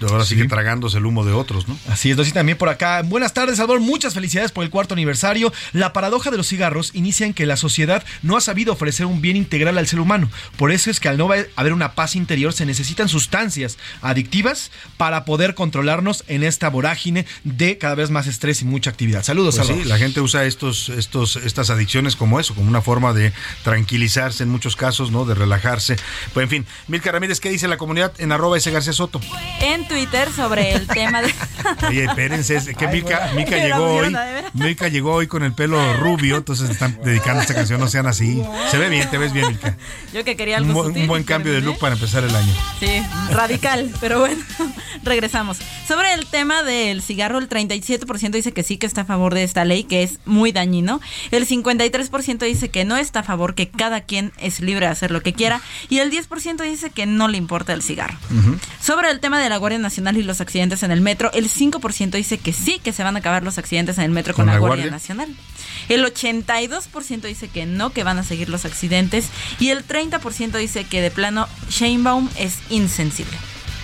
ahora sigue tragándose el humo de otros, ¿no? Así es, Dosi, también por acá. Buenas tardes, Salvador. Muchas felicidades por el cuarto aniversario. La paradoja de los cigarros inicia en que la sociedad no ha sabido ofrecer un bien integral al ser humano. Por eso es que al no haber una paz interior se necesitan sustancias adictivas para poder controlarnos en esta vorágine de cada vez más estrés y mucha actividad. Saludos, Pues Salvador. sí, la gente usa estos, estos, estas adicciones como eso, como una forma de tranquilizarse en muchos casos, ¿no? De relajarse. Pues en fin, Milka Ramírez, ¿qué dice la comunidad en arroba ese García Soto? En Twitter sobre el tema de... Oye, espérense, es que Ay. Milka Qué llegó hoy. Milka llegó hoy con el pelo rubio, entonces están dedicando esta canción, no sean así. Se ve bien, te ves bien, Milka. Yo que quería Un, algo bu- sutil, un buen cambio de look para empezar el año. Sí, radical, pero bueno, regresamos. Sobre el tema del cigarro, el 37% dice que sí, que está a favor de esta ley, que es muy dañino. El 53% dice que no está a favor, que cada quien es libre de hacer lo que quiera. Y el 10% dice que no le importa el cigarro. Sobre el tema de la Guardia Nacional y los accidentes en el metro, el 5% dice que sí, que se van a acabar los accidentes en el metro con, ¿Con la, la Guardia, Guardia? Nacional. El 82% dice que no, que van a seguir los accidentes. Y el 30% dice que de plano Sheinbaum es insensible.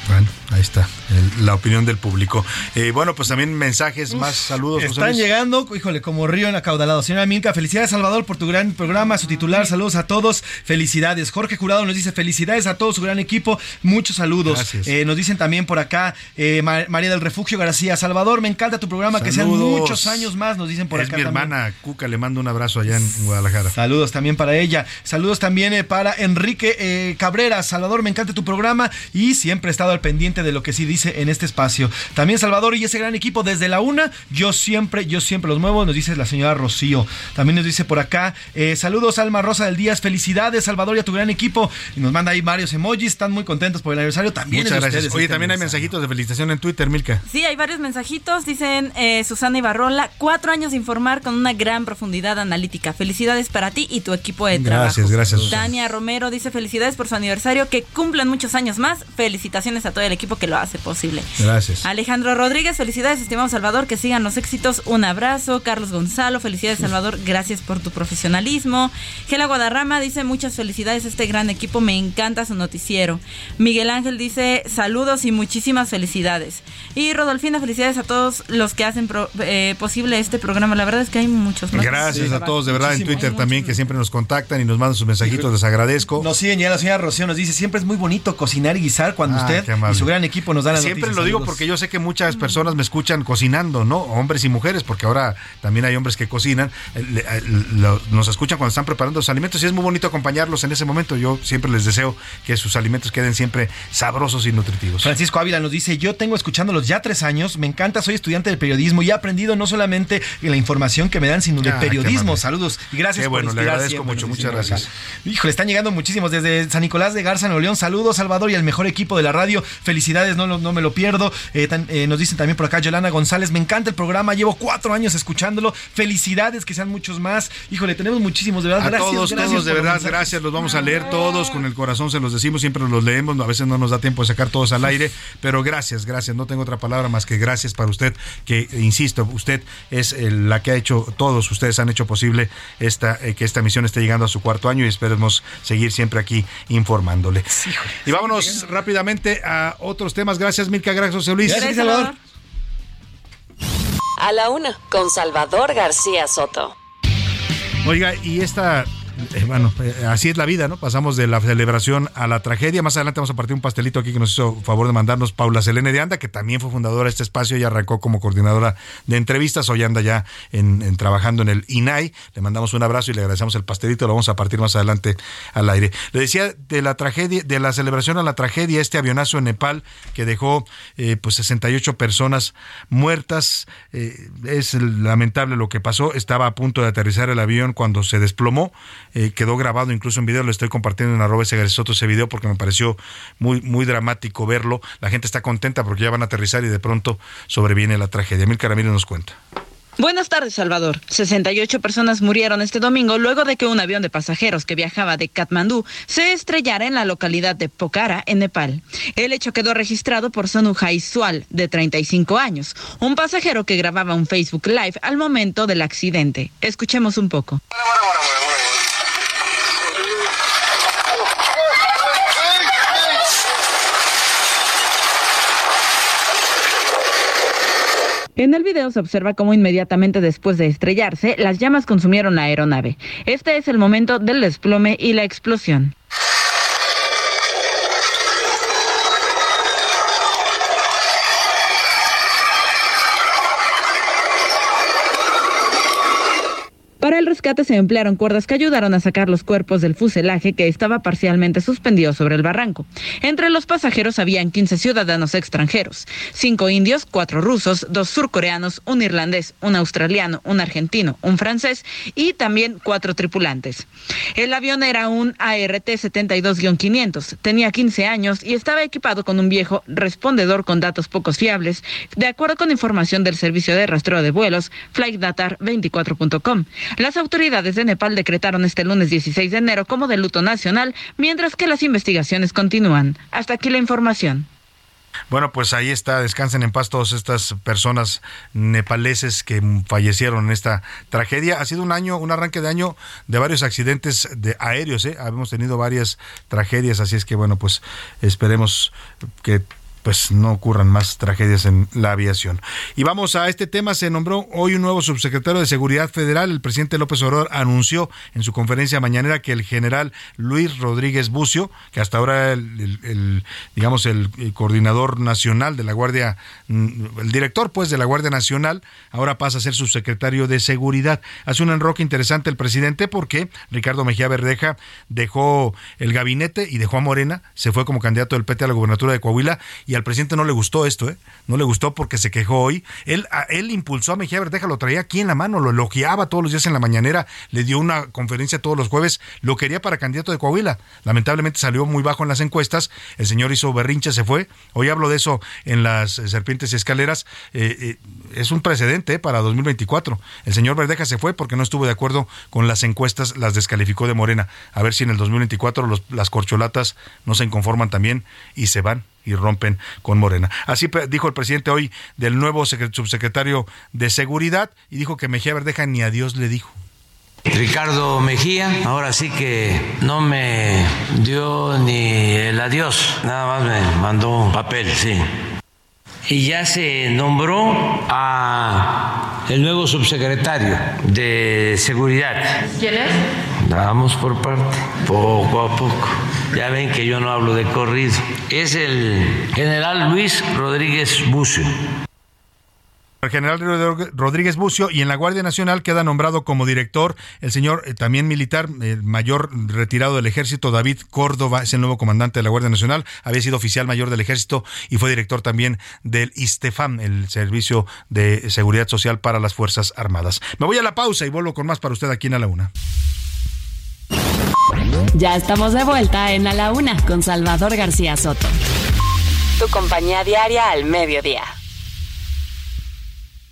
Bueno, ahí está, el- la opinión del público. Eh, bueno, pues también mensajes, más saludos. José Están Luis. llegando, híjole, como río en acaudalado. Señora Milka, felicidades Salvador por tu gran programa, su titular, saludos a todos, felicidades. Jorge Jurado nos dice felicidades a todo su gran equipo, muchos saludos. Gracias. Eh, nos dicen también por acá, eh, Ma- María del Refugio García, Salvador, me encanta tu programa, que sean muchos años más, nos dicen por es acá. mi también. hermana Cuca, le mando un abrazo allá en Guadalajara. Saludos también para ella. Saludos también eh, para Enrique Cabrera. Salvador, me encanta tu programa y siempre he estado al pendiente de lo que sí dice en este espacio. También Salvador y ese gran equipo desde la una, yo siempre, yo siempre los muevo, nos dice la señora Rocío. También nos dice por acá, eh, saludos Alma Rosa del Díaz, felicidades Salvador y a tu gran equipo. Y nos manda ahí varios emojis, están muy contentos por el aniversario. También Muchas gracias. ustedes Oye, también hay mensajitos de felicitación en Twitter, Milka. Sí, hay varios mensajitos. Dicen eh, Susana Ibarrola, cuatro años de informar con una gran profundidad analítica. Felicidades para ti y tu equipo de trabajo. Gracias, gracias. Tania Romero dice felicidades por su aniversario, que cumplan muchos años más. Felicitaciones a todo el equipo que lo hace posible. Gracias. Alejandro Rodríguez, felicidades, estimado Salvador, que sigan los éxitos. Un abrazo. Carlos Gonzalo, felicidades, Salvador, gracias por tu profesionalismo. Gela Guadarrama dice muchas felicidades a este gran equipo, me encanta su noticiero. Miguel Ángel dice saludos y muchísimas felicidades. Y Rodolfina, felicidades a todos los que hacen pro- eh, posible este programa. La verdad es que hay muchos más. Gracias a todos, de verdad, en. Twitter también, que siempre nos contactan y nos mandan sus mensajitos, les agradezco. Nos siguen ya la señora Rocío nos dice, siempre es muy bonito cocinar y guisar cuando Ah, usted qué amable. y su gran equipo nos dan las Siempre noticias. lo digo porque yo sé que muchas personas me escuchan cocinando, ¿no? Hombres y mujeres, porque ahora también hay hombres que cocinan, eh, le- eh, nos escuchan cuando están preparando los alimentos y es muy bonito acompañarlos en ese momento. Yo siempre les deseo que sus alimentos queden siempre sabrosos y nutritivos. Francisco Ávila nos dice, yo tengo escuchándolos ya tres años, me encanta, soy estudiante de periodismo y he aprendido no solamente en la información que me dan, sino de Ah, periodismo. Saludos y gracias Qué por bueno, le inspirar agradezco mucho, muchas por acá. gracias. Híjole, están llegando muchísimos desde San Nicolás de Garza, Nuevo León. Saludos, Salvador y al mejor equipo de la radio. Felicidades, no, lo- no me lo pierdo. Eh, tan- eh, nos dicen también por acá, Yolanda González, me encanta el programa, llevo cuatro años escuchándolo. Felicidades, que sean muchos más. Híjole, tenemos muchísimos, de verdad. A gracias, todos, gracias todos, de verdad, mensajes. gracias. Los vamos a leer todos con el corazón, se los decimos, siempre los leemos. A veces no nos da tiempo de sacar todos al aire, pero gracias, gracias. No tengo otra palabra más que gracias para usted, que insisto, usted es eh, la que ha hecho, todos ustedes han hecho posible esta, eh, que esta misión esté llegando a su cuarto año y esperemos seguir siempre aquí informándole. Y vámonos rápidamente a otros temas. Gracias, Milka. Gracias, José Luis. Gracias, Salvador. A la una, con Salvador García Soto. Oiga, y esta, bueno, eh, así es la vida, ¿no? Pasamos de la celebración a la tragedia. Más adelante vamos a partir un pastelito aquí que nos hizo favor de mandarnos Paula Selene de Anda, que también fue fundadora de este espacio y arrancó como coordinadora de entrevistas. Hoy anda ya en, en trabajando en el INAI. Le mandamos un abrazo y le agradecemos el pastelito. Lo vamos a partir más adelante al aire. Le decía de la tragedia, de la celebración a la tragedia, este avionazo en Nepal que dejó eh, pues 68 personas muertas. Eh, es lamentable lo que pasó. Estaba a punto de aterrizar el avión cuando se desplomó. Eh, quedó grabado incluso en video, lo estoy compartiendo en arroba ese Soto ese video porque me pareció muy, muy dramático verlo. La gente está contenta porque ya van a aterrizar y de pronto sobreviene la tragedia. Mil Caramiro nos cuenta. Buenas tardes, Salvador. 68 personas murieron este domingo luego de que un avión de pasajeros que viajaba de Katmandú se estrellara en la localidad de Pokhara, en Nepal. El hecho quedó registrado por Sonu Sual, de 35 años, un pasajero que grababa un Facebook Live al momento del accidente. Escuchemos un poco. En el video se observa cómo inmediatamente después de estrellarse, las llamas consumieron la aeronave. Este es el momento del desplome y la explosión. Para el rescate se emplearon cuerdas que ayudaron a sacar los cuerpos del fuselaje que estaba parcialmente suspendido sobre el barranco. Entre los pasajeros habían 15 ciudadanos extranjeros, cinco indios, cuatro rusos, dos surcoreanos, un irlandés, un australiano, un argentino, un francés y también cuatro tripulantes. El avión era un ART-72-500, tenía 15 años y estaba equipado con un viejo respondedor con datos pocos fiables, de acuerdo con información del servicio de rastreo de vuelos FlightDatar24.com. Las autoridades de Nepal decretaron este lunes 16 de enero como de luto nacional, mientras que las investigaciones continúan. Hasta aquí la información. Bueno, pues ahí está, descansen en paz todas estas personas nepaleses que fallecieron en esta tragedia. Ha sido un año, un arranque de año de varios accidentes de aéreos, ¿eh? Hemos tenido varias tragedias, así es que bueno, pues esperemos que pues no ocurran más tragedias en la aviación. Y vamos a este tema, se nombró hoy un nuevo subsecretario de Seguridad Federal. El presidente López Obrador anunció en su conferencia mañanera que el general Luis Rodríguez Bucio, que hasta ahora el, digamos el, coordinador nacional de la Guardia, mm, el director pues de la Guardia Nacional, ahora pasa a ser subsecretario de Seguridad. Hace un enroque interesante el presidente porque Ricardo Mejía Verdeja dejó el gabinete y dejó a Morena, se fue como candidato del PT a la gubernatura de Coahuila y al presidente no le gustó esto, ¿eh? No le gustó porque se quejó hoy. Él, él impulsó a Mejía Verdeja, lo traía aquí en la mano, lo elogiaba todos los días en la mañanera, le dio una conferencia todos los jueves, lo quería para candidato de Coahuila. Lamentablemente salió muy bajo en las encuestas, el señor hizo berrinche, se fue. Hoy hablo de eso en las serpientes y escaleras. Eh, eh, es un precedente para 2024. El señor Verdeja se fue porque no estuvo de acuerdo con las encuestas, las descalificó de Morena. A ver si en el 2024 las corcholatas no se inconforman también y se van y rompen con Morena. Así dijo el presidente hoy del nuevo subsecretario de Seguridad y dijo que Mejía Verdeja ni a Dios le dijo. Ricardo Mejía, ahora sí que no me dio ni el adiós, nada más me mandó un papel, sí. Y ya se nombró a el nuevo subsecretario de Seguridad. ¿Quién es? Vamos por parte, poco a poco. Ya ven que yo no hablo de corrido. Es el general Luis Rodríguez Bucio. El general Rodríguez Bucio y en la Guardia Nacional queda nombrado como director el señor eh, también militar, el mayor retirado del ejército, David Córdoba, es el nuevo comandante de la Guardia Nacional, había sido oficial mayor del ejército y fue director también del ISTEFAM, el Servicio de Seguridad Social para las Fuerzas Armadas. Me voy a la pausa y vuelvo con más para usted aquí en A la Una. Ya estamos de vuelta en A la Una con Salvador García Soto. Tu compañía diaria al mediodía.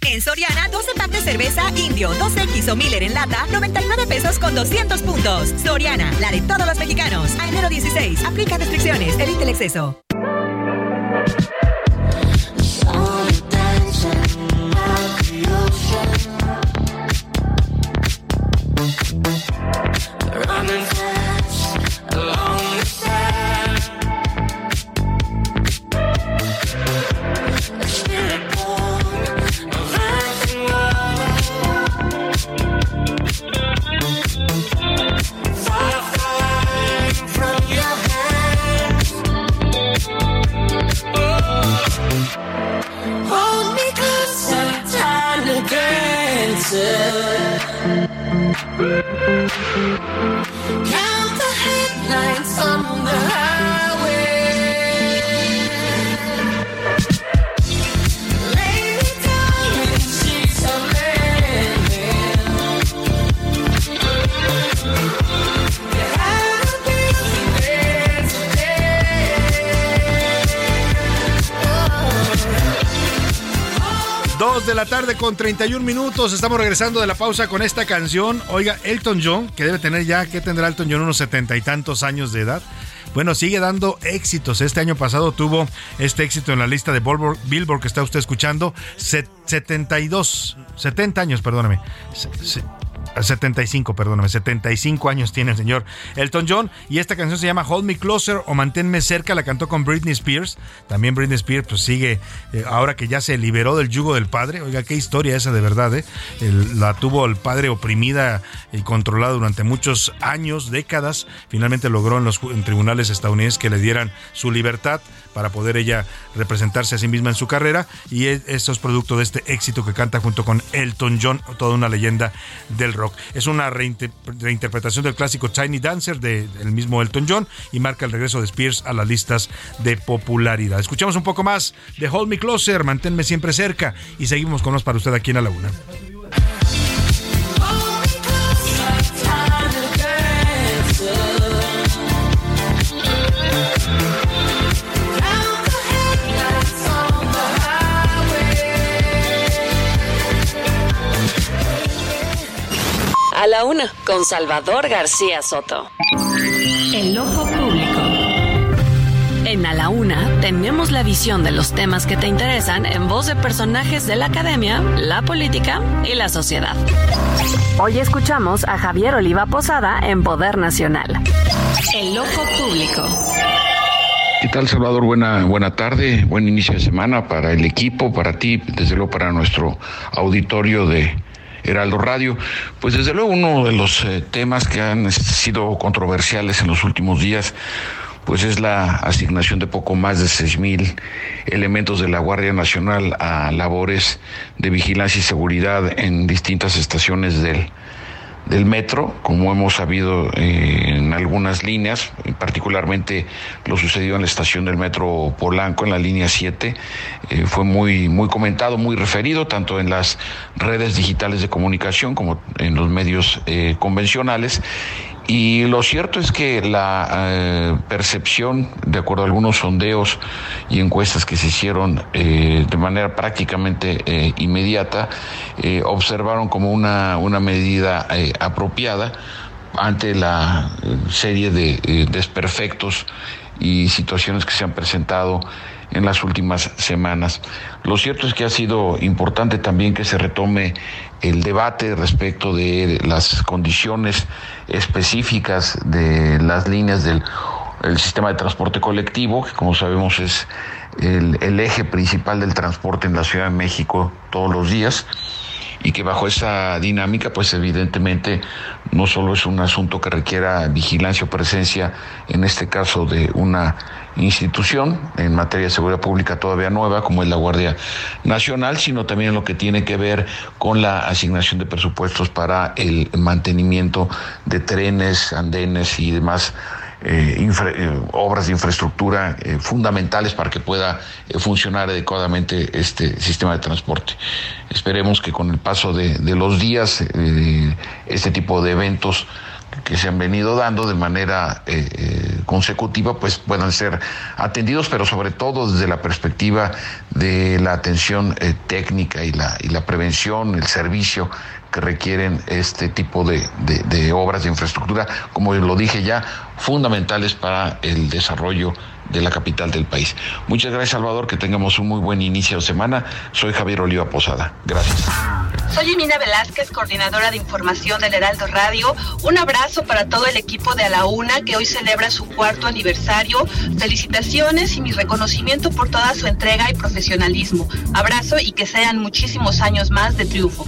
En Soriana, 12 packs de cerveza Indio, 2X o Miller en lata, 99 pesos con 200 puntos. Soriana, la de todos los mexicanos. A enero 16, aplica restricciones, evite el exceso. Thank you. De la tarde con 31 minutos. Estamos regresando de la pausa con esta canción. Oiga, Elton John, que debe tener ya, ¿qué tendrá Elton John? Unos setenta y tantos años de edad. Bueno, sigue dando éxitos. Este año pasado tuvo este éxito en la lista de Billboard, que está usted escuchando. 72, 70 años, perdóname. 75, perdóname, 75 años tiene el señor Elton John. Y esta canción se llama Hold Me Closer o Manténme Cerca, la cantó con Britney Spears. También Britney Spears pues sigue, eh, ahora que ya se liberó del yugo del padre. Oiga, qué historia esa de verdad, ¿eh? la tuvo el padre oprimida y controlada durante muchos años, décadas. Finalmente logró en los tribunales estadounidenses que le dieran su libertad para poder ella representarse a sí misma en su carrera y esto es producto de este éxito que canta junto con Elton John, toda una leyenda del rock. Es una reinterpretación del clásico Tiny Dancer del mismo Elton John y marca el regreso de Spears a las listas de popularidad. Escuchamos un poco más de Hold Me Closer, manténme siempre cerca y seguimos con más para usted aquí en la Laguna. A la una, con Salvador García Soto. El ojo público. En A la Una tenemos la visión de los temas que te interesan en voz de personajes de la academia, la política y la sociedad. Hoy escuchamos a Javier Oliva Posada en Poder Nacional. El ojo público. ¿Qué tal, Salvador? Buena, buena tarde, buen inicio de semana para el equipo, para ti, desde luego para nuestro auditorio de Heraldo Radio. Pues desde luego uno de los eh, temas que han sido controversiales en los últimos días pues es la asignación de poco más de seis mil elementos de la Guardia Nacional a labores de vigilancia y seguridad en distintas estaciones del, del metro, como hemos sabido eh, en algunas líneas, particularmente lo sucedió en la estación del metro Polanco, en la línea 7, eh, fue muy, muy comentado, muy referido, tanto en las redes digitales de comunicación como en los medios eh, convencionales. Y lo cierto es que la eh, percepción, de acuerdo a algunos sondeos y encuestas que se hicieron eh, de manera prácticamente eh, inmediata, observaron como una, una medida apropiada ante la serie de desperfectos y situaciones que se han presentado en las últimas semanas. Lo cierto es que ha sido importante también que se retome el debate respecto de las condiciones específicas de las líneas del sistema de transporte colectivo, que como sabemos es el, el eje principal del transporte en la Ciudad de México todos los días y que bajo esa dinámica, pues evidentemente no solo es un asunto que requiera vigilancia o presencia, en este caso de una institución en materia de seguridad pública todavía nueva, como es la Guardia Nacional, sino también lo que tiene que ver con la asignación de presupuestos para el mantenimiento de trenes, andenes y demás eh, eh, obras de infraestructura eh, fundamentales para que pueda funcionar adecuadamente este sistema de transporte. Esperemos que con el paso de, los días este tipo de eventos que se han venido dando de manera consecutiva pues puedan ser atendidos pero sobre todo desde la perspectiva de la atención técnica y la, y la prevención el servicio que requieren este tipo de, obras de infraestructura, como lo dije ya, fundamentales para el desarrollo de la capital del país. Muchas gracias, Salvador, que tengamos un muy buen inicio de semana. Soy Javier Oliva Posada. Gracias. Soy Emina Velázquez, coordinadora de información del Heraldo Radio. Un abrazo para todo el equipo de A la Una, que hoy celebra su cuarto aniversario. Felicitaciones y mi reconocimiento por toda su entrega y profesionalismo. Abrazo y que sean muchísimos años más de triunfo.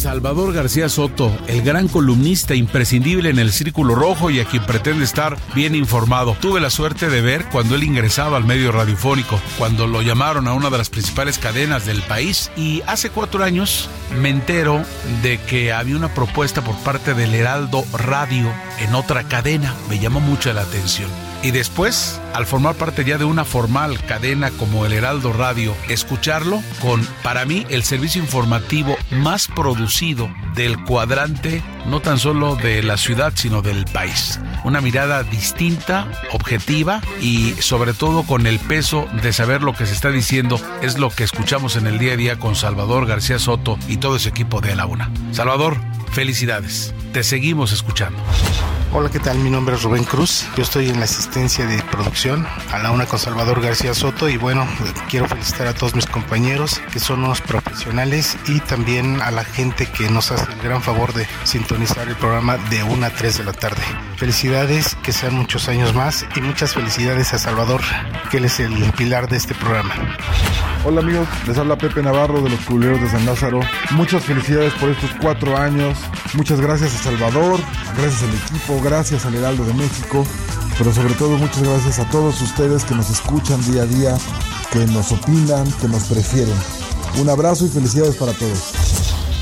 Salvador García Soto, el gran columnista imprescindible en el Círculo Rojo y a quien pretende estar bien informado. Tuve la suerte de ver cuando él ingresaba al medio radiofónico, cuando lo llamaron a una de las principales cadenas del país y hace cuatro años me entero de que había una propuesta por parte del Heraldo Radio en otra cadena. Me llamó mucho la atención y después, al formar parte ya de una formal cadena como el Heraldo Radio, escucharlo con, para mí, el servicio informativo más producido del cuadrante, no tan solo de la ciudad, sino del país. Una mirada distinta, objetiva y sobre todo con el peso de saber lo que se está diciendo es lo que escuchamos en el día a día con Salvador García Soto y todo ese equipo de La Una. Salvador, felicidades. Te seguimos escuchando. Hola, ¿qué tal? Mi nombre es Rubén Cruz. Yo estoy en la asistencia de producción a la una con Salvador García Soto y bueno, quiero felicitar a todos mis compañeros que son unos profesionales y también a la gente que nos hace el gran favor de sintonizar el programa de una a 3 de la tarde. Felicidades, que sean muchos años más y muchas felicidades a Salvador, que él es el pilar de este programa. Hola amigos, les habla Pepe Navarro de los Culeros de San Lázaro. Muchas felicidades por estos cuatro años. Muchas gracias a Salvador, gracias al equipo, gracias al Heraldo de México, pero sobre todo muchas gracias a todos ustedes que nos escuchan día a día, que nos opinan, que nos prefieren. Un abrazo y felicidades para todos.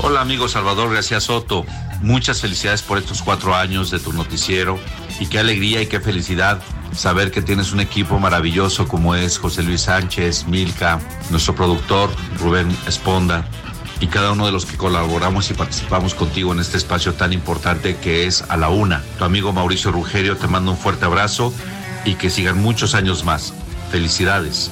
Hola amigo Salvador García Soto, muchas felicidades por estos cuatro años de tu noticiero y qué alegría y qué felicidad saber que tienes un equipo maravilloso como es José Luis Sánchez, Milka, nuestro productor Rubén Esponda y cada uno de los que colaboramos y participamos contigo en este espacio tan importante que es A la Una. Tu amigo Mauricio Rugerio te manda un fuerte abrazo y que sigan muchos años más. Felicidades.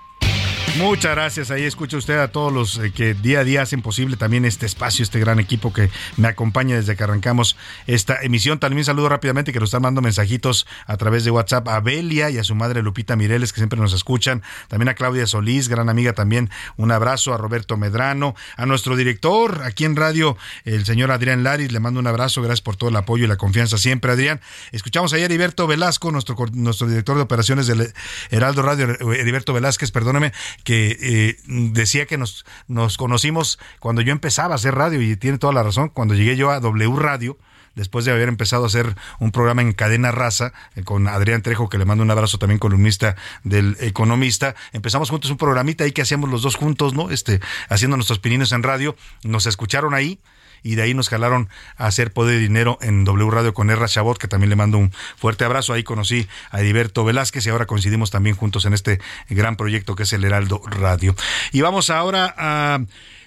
Muchas gracias. Ahí escucha usted a todos los eh, que día a día hacen posible también este espacio, este gran equipo que me acompaña desde que arrancamos esta emisión. También saludo rápidamente que nos están mandando mensajitos a través de WhatsApp a Belia y a su madre Lupita Mireles, que siempre nos escuchan. También a Claudia Solís, gran amiga también. Un abrazo a Roberto Medrano, a nuestro director aquí en radio, el señor Adrián Laris. Le mando un abrazo. Gracias por todo el apoyo y la confianza siempre, Adrián. Escuchamos ayer a Heriberto Velasco, nuestro, nuestro director de operaciones del Heraldo Radio, Heriberto Velázquez, perdóneme que eh, decía que nos, nos conocimos cuando yo empezaba a hacer radio y tiene toda la razón, cuando llegué yo a W Radio, después de haber empezado a hacer un programa en cadena raza eh, con Adrián Trejo, que le mando un abrazo también columnista del Economista. Empezamos juntos un programita ahí que hacíamos los dos juntos, ¿no? Este, haciendo nuestros pininos en radio. Nos escucharon ahí y de ahí nos jalaron a hacer Poder de Dinero en W Radio con Erra Chabot, que también le mando un fuerte abrazo. Ahí conocí a Heriberto Velázquez y ahora coincidimos también juntos en este gran proyecto que es el Heraldo Radio. Y vamos ahora a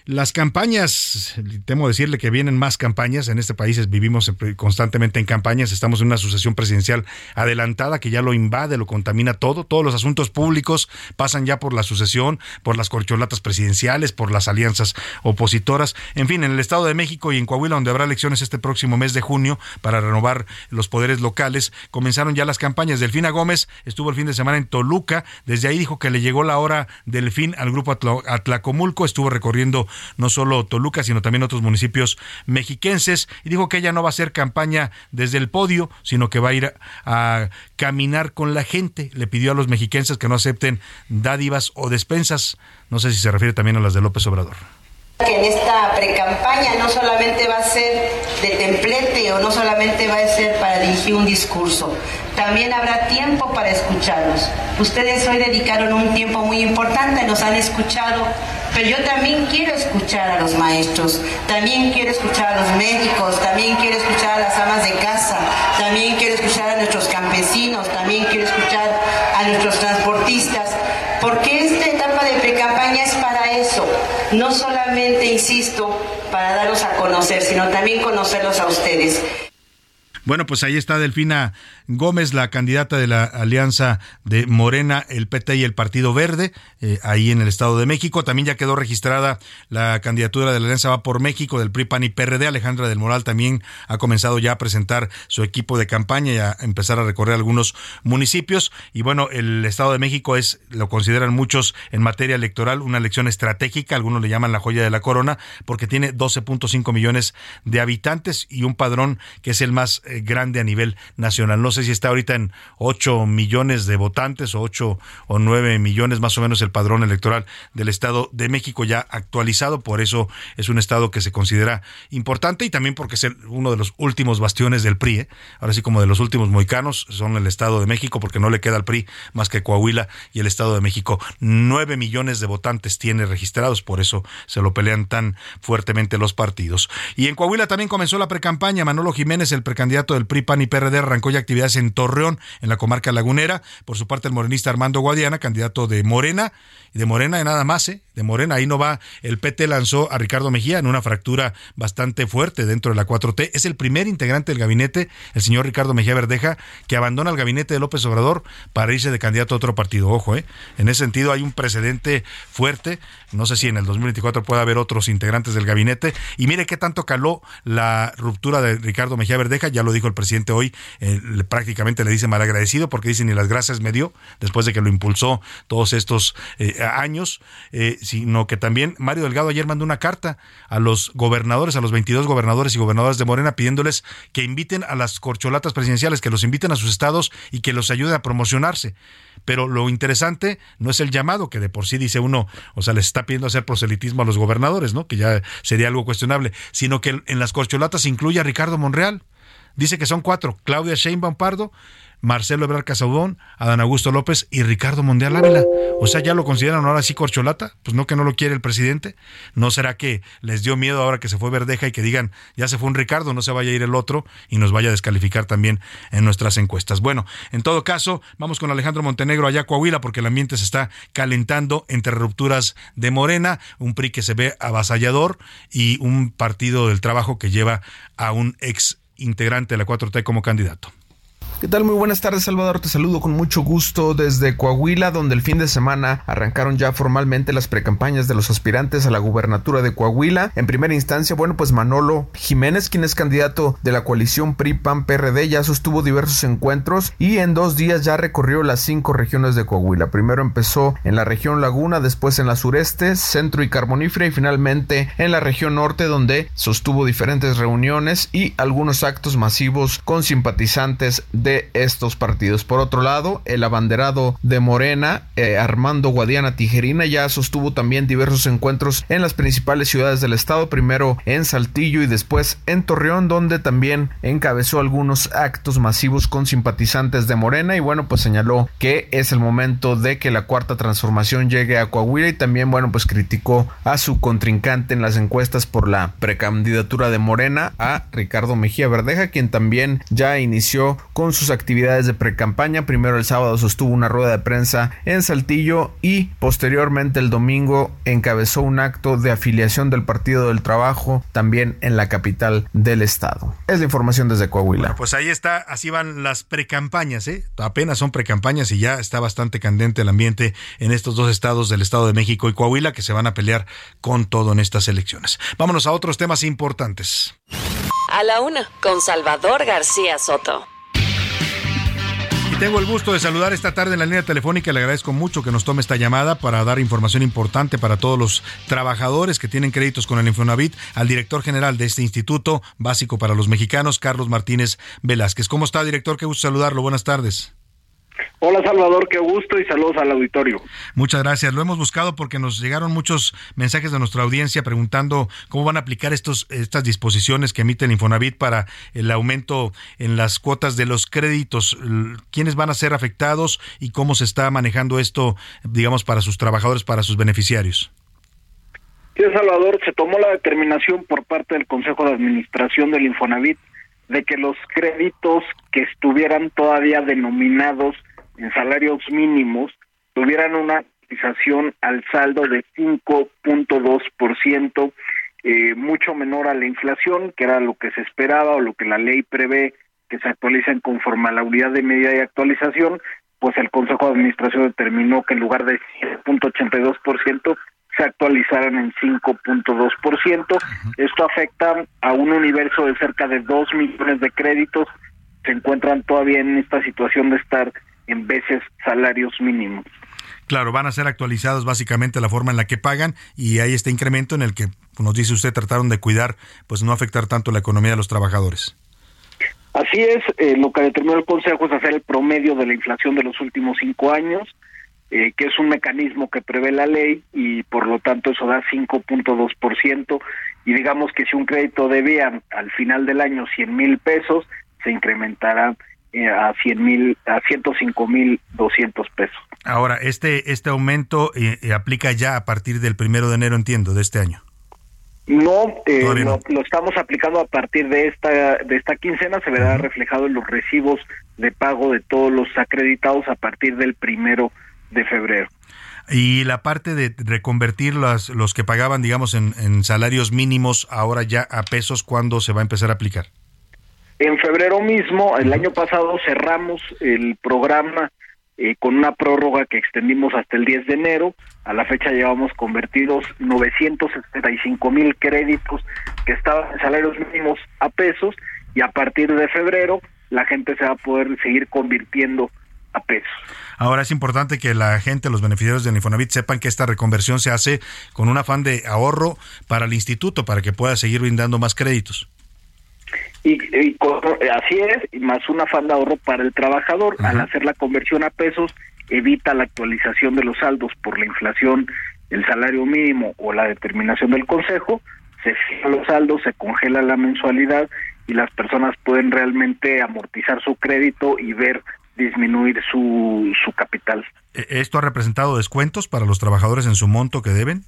las campañas, temo decirle que vienen más campañas. En este país vivimos constantemente en campañas. Estamos en una sucesión presidencial adelantada que ya lo invade, lo contamina todo. Todos los asuntos públicos pasan ya por la sucesión, por las corcholatas presidenciales, por las alianzas opositoras. En fin, en el Estado de México y en Coahuila, donde habrá elecciones este próximo mes de junio para renovar los poderes locales, comenzaron ya las campañas. Delfina Gómez estuvo el fin de semana en Toluca. Desde ahí dijo que le llegó la hora del fin al grupo Atlacomulco. Estuvo recorriendo no solo Toluca, sino también otros municipios mexiquenses, y dijo que ella no va a hacer campaña desde el podio, sino que va a ir a, caminar con la gente. Le pidió a los mexiquenses que no acepten dádivas o despensas. No sé si se refiere también a las de López Obrador que en esta precampaña no solamente va a ser de templete o no solamente va a ser para dirigir un discurso, también habrá tiempo para escucharlos. Ustedes hoy dedicaron un tiempo muy importante, nos han escuchado, pero yo también quiero escuchar a los maestros, también quiero escuchar a los médicos, también quiero escuchar a las amas de casa, también quiero escuchar a nuestros campesinos, también quiero escuchar a nuestros transportistas, porque esta etapa de precampaña es para eso, no solamente, insisto, para darlos a conocer, sino también conocerlos a ustedes. Bueno, pues ahí está Delfina Gómez, la candidata de la alianza de Morena, el PT y el Partido Verde, eh, ahí en el Estado de México. También ya quedó registrada la candidatura de la Alianza Va por México del PRI, PAN y PRD. Alejandra del Moral también ha comenzado ya a presentar su equipo de campaña y a empezar a recorrer algunos municipios. Y bueno, el Estado de México es, lo consideran muchos en materia electoral, una elección estratégica. Algunos le llaman la joya de la corona porque tiene 12.5 millones de habitantes y un padrón que es el más eh, grande a nivel nacional. Sé si está ahorita en 8 millones de votantes o 8 o 9 millones más o menos el padrón electoral del Estado de México ya actualizado, por eso es un estado que se considera importante y también porque es uno de los últimos bastiones del PRI, ¿eh? ahora sí como de los últimos moicanos son el Estado de México porque no le queda al PRI más que Coahuila y el Estado de México. 9 millones de votantes tiene registrados, por eso se lo pelean tan fuertemente los partidos. Y en Coahuila también comenzó la precampaña. Manolo Jiménez, el precandidato del PRI, PAN y PRD, arrancó ya en Torreón, en la comarca lagunera. Por su parte, el morenista Armando Guadiana, candidato de Morena, de Morena de nada más, ¿eh? de Morena, ahí no va. El PT lanzó a Ricardo Mejía en una fractura bastante fuerte dentro de la 4T. Es el primer integrante del gabinete, el señor Ricardo Mejía Verdeja, que abandona el gabinete de López Obrador para irse de candidato a otro partido. Ojo, ¿eh? en ese sentido hay un precedente fuerte. No sé si en el 2024 puede haber otros integrantes del gabinete. Y mire qué tanto caló la ruptura de Ricardo Mejía Verdeja, ya lo dijo el presidente hoy, eh, prácticamente le dice malagradecido porque dice ni las gracias me dio después de que lo impulsó todos estos eh, años, eh, sino que también Mario Delgado ayer mandó una carta a los gobernadores, a los 22 gobernadores y gobernadoras de Morena pidiéndoles que inviten a las corcholatas presidenciales, que los inviten a sus estados y que los ayuden a promocionarse. Pero lo interesante no es el llamado, que de por sí dice uno, o sea, les está pidiendo hacer proselitismo a los gobernadores, ¿no? Que ya sería algo cuestionable, sino que en las corcholatas incluye a Ricardo Monreal. Dice que son cuatro, Claudia Sheinbaum Pardo, Marcelo Ebrard Casaubón, Adán Augusto López y Ricardo Mondial Ávila. O sea, ¿ya lo consideran ahora sí corcholata? Pues no que no lo quiere el presidente. ¿No será que les dio miedo ahora que se fue Verdeja y que digan, ya se fue un Ricardo, no se vaya a ir el otro y nos vaya a descalificar también en nuestras encuestas? Bueno, en todo caso, vamos con Alejandro Montenegro allá a Coahuila porque el ambiente se está calentando entre rupturas de Morena, un PRI que se ve avasallador y un partido del trabajo que lleva a un ex integrante de la 4T como candidato. ¿Qué tal? Muy buenas tardes, Salvador. Te saludo con mucho gusto desde Coahuila, donde el fin de semana arrancaron ya formalmente las precampañas de los aspirantes a la gubernatura de Coahuila. En primera instancia, bueno, pues Manolo Jiménez, quien es candidato de la coalición PRI-PAN-PRD, ya sostuvo diversos encuentros y en dos días ya recorrió las cinco regiones de Coahuila. Primero empezó en la región Laguna, después en la sureste, centro y carbonífera y finalmente en la región norte, donde sostuvo diferentes reuniones y algunos actos masivos con simpatizantes estos partidos. Por otro lado, el abanderado de Morena, eh, Armando Guadiana Tijerina, ya sostuvo también diversos encuentros en las principales ciudades del estado, primero en Saltillo y después en Torreón, donde también encabezó algunos actos masivos con simpatizantes de Morena y bueno, pues señaló que es el momento de que la cuarta transformación llegue a Coahuila y también bueno, pues criticó a su contrincante en las encuestas por la precandidatura de Morena a Ricardo Mejía Verdeja, quien también ya inició con sus actividades de precampaña. Primero el sábado sostuvo una rueda de prensa en Saltillo y posteriormente el domingo encabezó un acto de afiliación del Partido del Trabajo también en la capital del estado. Es la información desde Coahuila. pues ahí está, así van las precampañas, ¿eh? Apenas son precampañas y ya está bastante candente el ambiente en estos dos estados del Estado de México y Coahuila que se van a pelear con todo en estas elecciones. Vámonos a otros temas importantes. A la una, con Salvador García Soto. Tengo el gusto de saludar esta tarde en la línea telefónica. Le agradezco mucho que nos tome esta llamada para dar información importante para todos los trabajadores que tienen créditos con el Infonavit al director general de este Instituto Básico para los Mexicanos, Carlos Martínez Velázquez. ¿Cómo está, director? Qué gusto saludarlo. Buenas tardes. Hola Salvador, qué gusto y saludos al auditorio. Muchas gracias. Lo hemos buscado porque nos llegaron muchos mensajes de nuestra audiencia preguntando cómo van a aplicar estos, estas disposiciones que emite el Infonavit para el aumento en las cuotas de los créditos. ¿Quiénes van a ser afectados y cómo se está manejando esto, digamos, para sus trabajadores, para sus beneficiarios? Sí, Salvador, se tomó la determinación por parte del Consejo de Administración del Infonavit de que los créditos que estuvieran todavía denominados en salarios mínimos tuvieran una cotización al saldo de 5.2%, eh, mucho menor a la inflación, que era lo que se esperaba o lo que la ley prevé que se actualicen conforme a la unidad de medida de actualización, pues el Consejo de Administración determinó que en lugar de 7.82% se actualizaran en 5.2%. Esto afecta a un universo de cerca de 2 millones de créditos se encuentran todavía en esta situación de estar en veces salarios mínimos. Claro, van a ser actualizados básicamente la forma en la que pagan y hay este incremento en el que, nos dice usted, trataron de cuidar, pues no afectar tanto la economía de los trabajadores. Así es, eh, lo que determinó el Consejo es hacer el promedio de la inflación de los últimos cinco años, eh, que es un mecanismo que prevé la ley y por lo tanto eso da 5.2% y digamos que si un crédito debía al final del año 100 mil pesos, se incrementará eh, a 100 mil, a 105 mil 200 pesos. Ahora, este, este aumento eh, eh, aplica ya a partir del primero de enero, entiendo, de este año. No, eh, lo, lo, estamos aplicando a partir de esta de esta quincena, se verá reflejado en los recibos de pago de todos los acreditados a partir del primero de febrero. Y la parte de reconvertir los, los que pagaban, digamos, en, en salarios mínimos, ahora ya a pesos, ¿cuándo se va a empezar a aplicar? En febrero mismo, el año pasado, cerramos el programa eh, con una prórroga que extendimos hasta el 10 de enero. A la fecha llevamos convertidos 975 mil créditos que estaban en salarios mínimos a pesos y a partir de febrero la gente se va a poder seguir convirtiendo a pesos. Ahora es importante que la gente, los beneficiarios del Infonavit sepan que esta reconversión se hace con un afán de ahorro para el instituto, para que pueda seguir brindando más créditos. Y, así es, más un afán de ahorro para el trabajador. Al hacer la conversión a pesos, evita la actualización de los saldos por la inflación, el salario mínimo o la determinación del Consejo, se fijan los saldos, se congela la mensualidad y las personas pueden realmente amortizar su crédito y ver disminuir su, su capital. ¿Esto ha representado descuentos para los trabajadores en su monto que deben?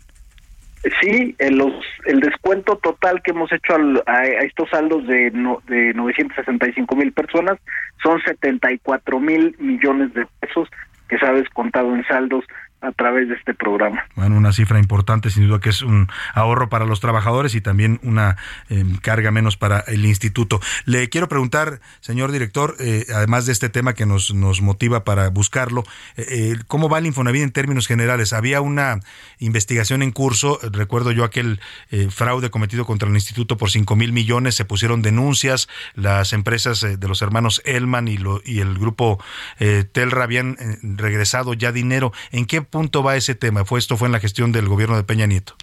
Sí, el, los, el descuento total que hemos hecho al, a, a, estos saldos de, no, de 965 mil personas son 74 mil millones de pesos que se ha descontado en saldos a través de este programa. Bueno, una cifra importante, sin duda que es un ahorro para los trabajadores y también una eh, carga menos para el instituto. Le quiero preguntar, señor director, eh, además de este tema que nos, nos motiva para buscarlo, eh, ¿cómo va el Infonavit en términos generales? Había una investigación en curso, recuerdo yo aquel eh, fraude cometido contra el instituto por 5 mil millones, se pusieron denuncias, las empresas de los hermanos Elman y, lo, y el grupo Telra habían regresado ya dinero. ¿En qué punto va ese tema? ¿Fue esto fue en la gestión del gobierno de Peña Nieto?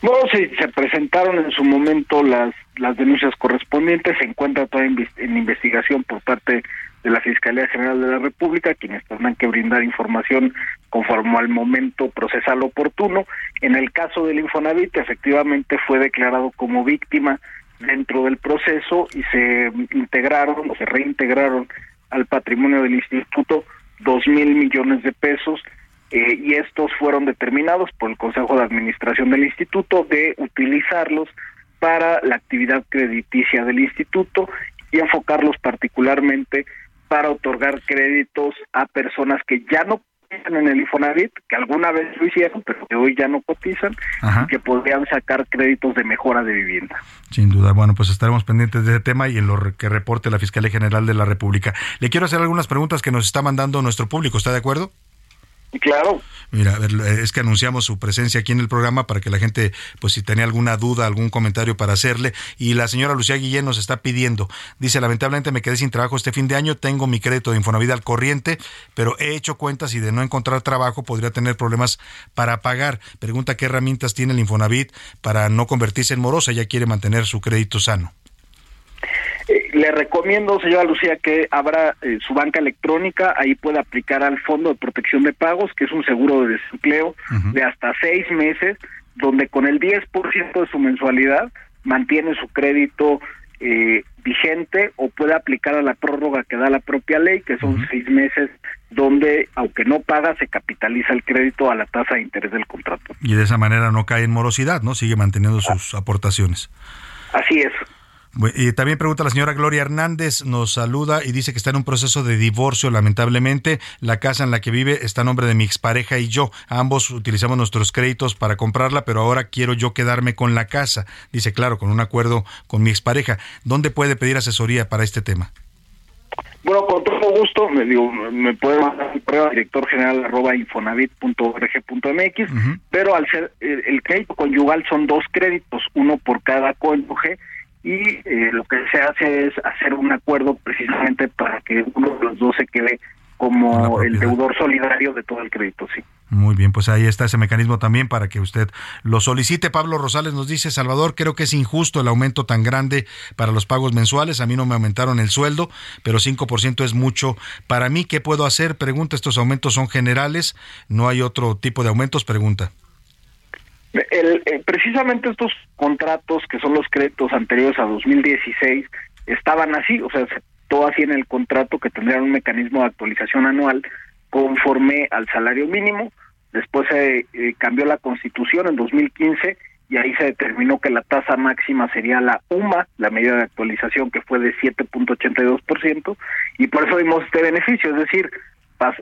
Bueno, sí, se presentaron en su momento las las denuncias correspondientes, se encuentra toda en investigación por parte de la Fiscalía General de la República, quienes tendrán que brindar información conforme al momento procesal oportuno. En el caso del Infonavit, efectivamente fue declarado como víctima dentro del proceso y se integraron o se reintegraron al patrimonio del instituto dos mil millones de pesos eh, y estos fueron determinados por el Consejo de Administración del Instituto de utilizarlos para la actividad crediticia del instituto y enfocarlos particularmente para otorgar créditos a personas que ya no cotizan en el Infonavit, que alguna vez lo hicieron, pero que hoy ya no cotizan, y que podrían sacar créditos de mejora de vivienda. Sin duda, bueno, pues estaremos pendientes de ese tema y en lo que reporte la Fiscalía General de la República. Le quiero hacer algunas preguntas que nos está mandando nuestro público, ¿está de acuerdo? Claro. Mira, es que anunciamos su presencia aquí en el programa para que la gente, pues si tenía alguna duda, algún comentario para hacerle. Y la señora Lucía Guillén nos está pidiendo, dice, lamentablemente me quedé sin trabajo este fin de año, tengo mi crédito de Infonavit al corriente, pero he hecho cuentas y de no encontrar trabajo podría tener problemas para pagar. Pregunta qué herramientas tiene el Infonavit para no convertirse en morosa, ya quiere mantener su crédito sano. Eh, le recomiendo, señora Lucía, que abra eh, su banca electrónica, ahí puede aplicar al Fondo de Protección de Pagos, que es un seguro de desempleo uh -huh. de hasta seis meses, donde con el 10% de su mensualidad mantiene su crédito eh, vigente o puede aplicar a la prórroga que da la propia ley, que son uh -huh. seis meses, donde aunque no paga, se capitaliza el crédito a la tasa de interés del contrato. Y de esa manera no cae en morosidad, ¿no? Sigue manteniendo sus aportaciones. Así es. Y también pregunta la señora Gloria Hernández, nos saluda y dice que está en un proceso de divorcio, lamentablemente. La casa en la que vive está a nombre de mi expareja y yo. Ambos utilizamos nuestros créditos para comprarla, pero ahora quiero yo quedarme con la casa. Dice, claro, con un acuerdo con mi expareja. ¿Dónde puede pedir asesoría para este tema? Bueno, con todo gusto, me, digo, me puede mandar un correo a director general arroba infonavit.org.mx, uh -huh. pero al ser el, el crédito conyugal son dos créditos, uno por cada cónyuge, y eh, lo que se hace es hacer un acuerdo precisamente para que uno de los dos se quede como el deudor solidario de todo el crédito, sí. Muy bien, pues ahí está ese mecanismo también para que usted lo solicite. Pablo Rosales nos dice, Salvador, creo que es injusto el aumento tan grande para los pagos mensuales. A mí no me aumentaron el sueldo, pero 5% es mucho para mí. ¿Qué puedo hacer? Pregunta, ¿estos aumentos son generales? ¿No hay otro tipo de aumentos? Pregunta. El, eh, precisamente estos contratos que son los créditos anteriores a 2016 estaban así, o sea, todo así en el contrato que tendrían un mecanismo de actualización anual conforme al salario mínimo. Después se eh, cambió la constitución en 2015 y ahí se determinó que la tasa máxima sería la UMA, la medida de actualización que fue de 7.82%, y por eso vimos este beneficio, es decir,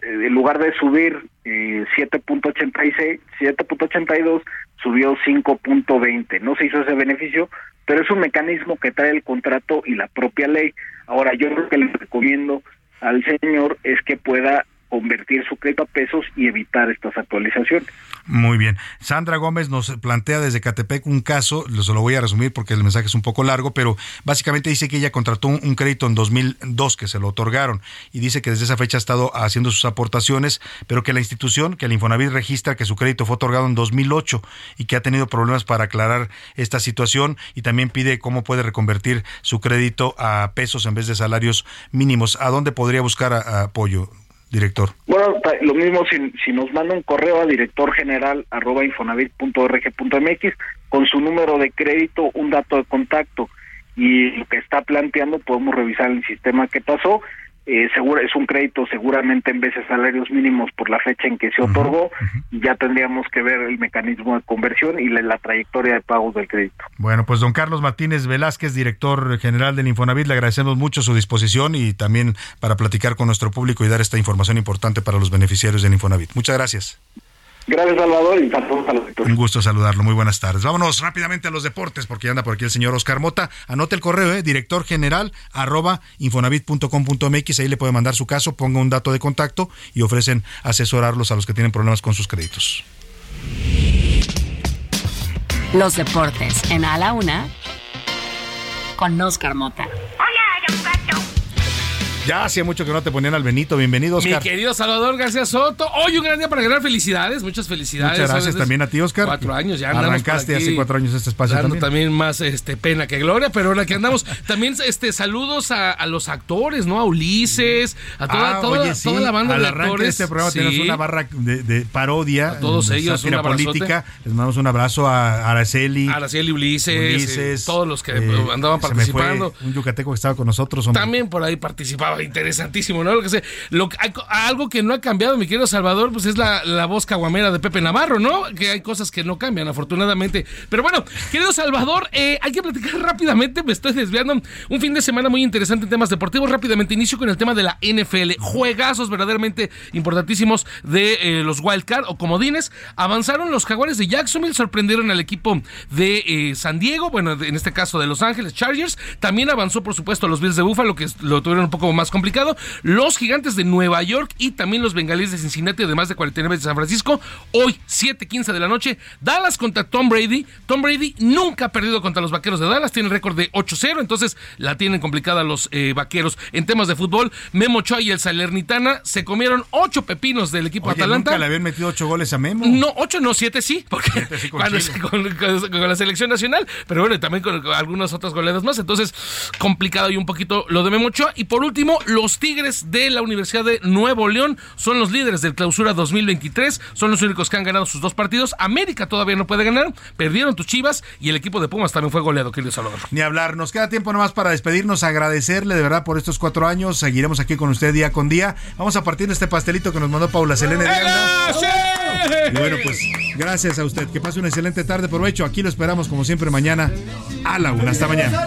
en lugar de subir eh, 7.86, 7.82, subió 5.20. No se hizo ese beneficio, pero es un mecanismo que trae el contrato y la propia ley. Ahora, yo lo que le recomiendo al señor es que pueda convertir su crédito a pesos y evitar estas actualizaciones. Muy bien. Sandra Gómez nos plantea desde Catepec un caso, se lo voy a resumir porque el mensaje es un poco largo, pero básicamente dice que ella contrató un, crédito en 2002 que se lo otorgaron y dice que desde esa fecha ha estado haciendo sus aportaciones, pero que la institución, que el Infonavit registra que su crédito fue otorgado en 2008 y que ha tenido problemas para aclarar esta situación y también pide cómo puede reconvertir su crédito a pesos en vez de salarios mínimos. ¿A dónde podría buscar apoyo? Director? Bueno, lo mismo si, nos manda un correo a director general arroba infonavit.org.mx con su número de crédito, un dato de contacto y lo que está planteando podemos revisar el sistema que pasó eh, seguro, es un crédito seguramente en veces salarios mínimos por la fecha en que se otorgó y ya tendríamos que ver el mecanismo de conversión y la, trayectoria de pagos del crédito. Bueno, pues don Carlos Martínez Velázquez, director general del Infonavit, le agradecemos mucho su disposición y también para platicar con nuestro público y dar esta información importante para los beneficiarios del Infonavit. Muchas gracias. Gracias, Salvador, y saludos a los Un gusto saludarlo. Muy buenas tardes. Vámonos rápidamente a los deportes, porque ya anda por aquí el señor Oscar Mota. Anote el correo, ¿eh? director general, arroba infonavit.com.mx. Ahí le puede mandar su caso, ponga un dato de contacto y ofrecen asesorarlos a los que tienen problemas con sus créditos. Los deportes en A la Una con Oscar Mota. Ya hacía mucho que no te ponían al Benito. Bienvenido, Oscar. Mi querido Salvador García Soto. Hoy un gran día para ganar felicidades. Muchas felicidades. Muchas gracias también a ti, Oscar. Cuatro años ya Arrancaste hace cuatro años este espacio dando también. más este, pena que gloria, pero ahora que andamos. también este, saludos a, los actores, ¿no? A Ulises, a toda, ah, toda, toda la banda Al de actores. de este programa tenemos una barra de, parodia. A todos ellos, una política. Les mandamos un abrazo a Araceli. Araceli Ulises. Ulises todos los que eh, andaban participando. un yucateco que estaba con nosotros. También por ahí participaba. Interesantísimo lo que sé. Lo, algo que no ha cambiado, mi querido Salvador, pues es la, la voz caguamera de Pepe Navarro, ¿no? Que hay cosas que no cambian, afortunadamente. Pero bueno, querido Salvador, eh, hay que platicar rápidamente, me estoy desviando. Un fin de semana muy interesante en temas deportivos. Rápidamente inicio con el tema de la NFL. Juegazos verdaderamente importantísimos de eh, los Wildcard o comodines. Avanzaron los Jaguares de Jacksonville, sorprendieron al equipo de eh, San Diego, bueno, en este caso de Los Ángeles Chargers. También avanzó, por supuesto, los Bills de Buffalo, que lo tuvieron un poco más complicado los Gigantes de Nueva York y también los Bengalíes de Cincinnati, además de 49 de San Francisco. Hoy, 7:15 de la noche, Dallas contra Tom Brady. Tom Brady nunca ha perdido contra los Vaqueros de Dallas, tiene récord de 8-0, entonces la tienen complicada los eh, Vaqueros. En temas de fútbol, Memo Choa y el Salernitana se comieron 8 pepinos del equipo Atalanta. ¿Nunca le habían metido 8 goles a Memo? No, 8 no, 7 sí, porque con, con, la selección nacional, pero bueno, también con algunas otras goleadas más, entonces complicado y un poquito lo de Memo Ochoa. Y por último, los Tigres de la Universidad de Nuevo León. Son los líderes del clausura 2023, son los únicos que han ganado sus dos partidos. América todavía no puede ganar, perdieron tus chivas y el equipo de Pumas también fue goleado, querido Salvador. Ni hablar, nos queda tiempo nomás para despedirnos, agradecerle de verdad por estos cuatro años, seguiremos aquí con usted día con día. Vamos a partir de este pastelito que nos mandó Paula Selene de Y bueno, pues gracias a usted, que pase una excelente tarde, provecho, aquí lo esperamos como siempre mañana a la una, hasta mañana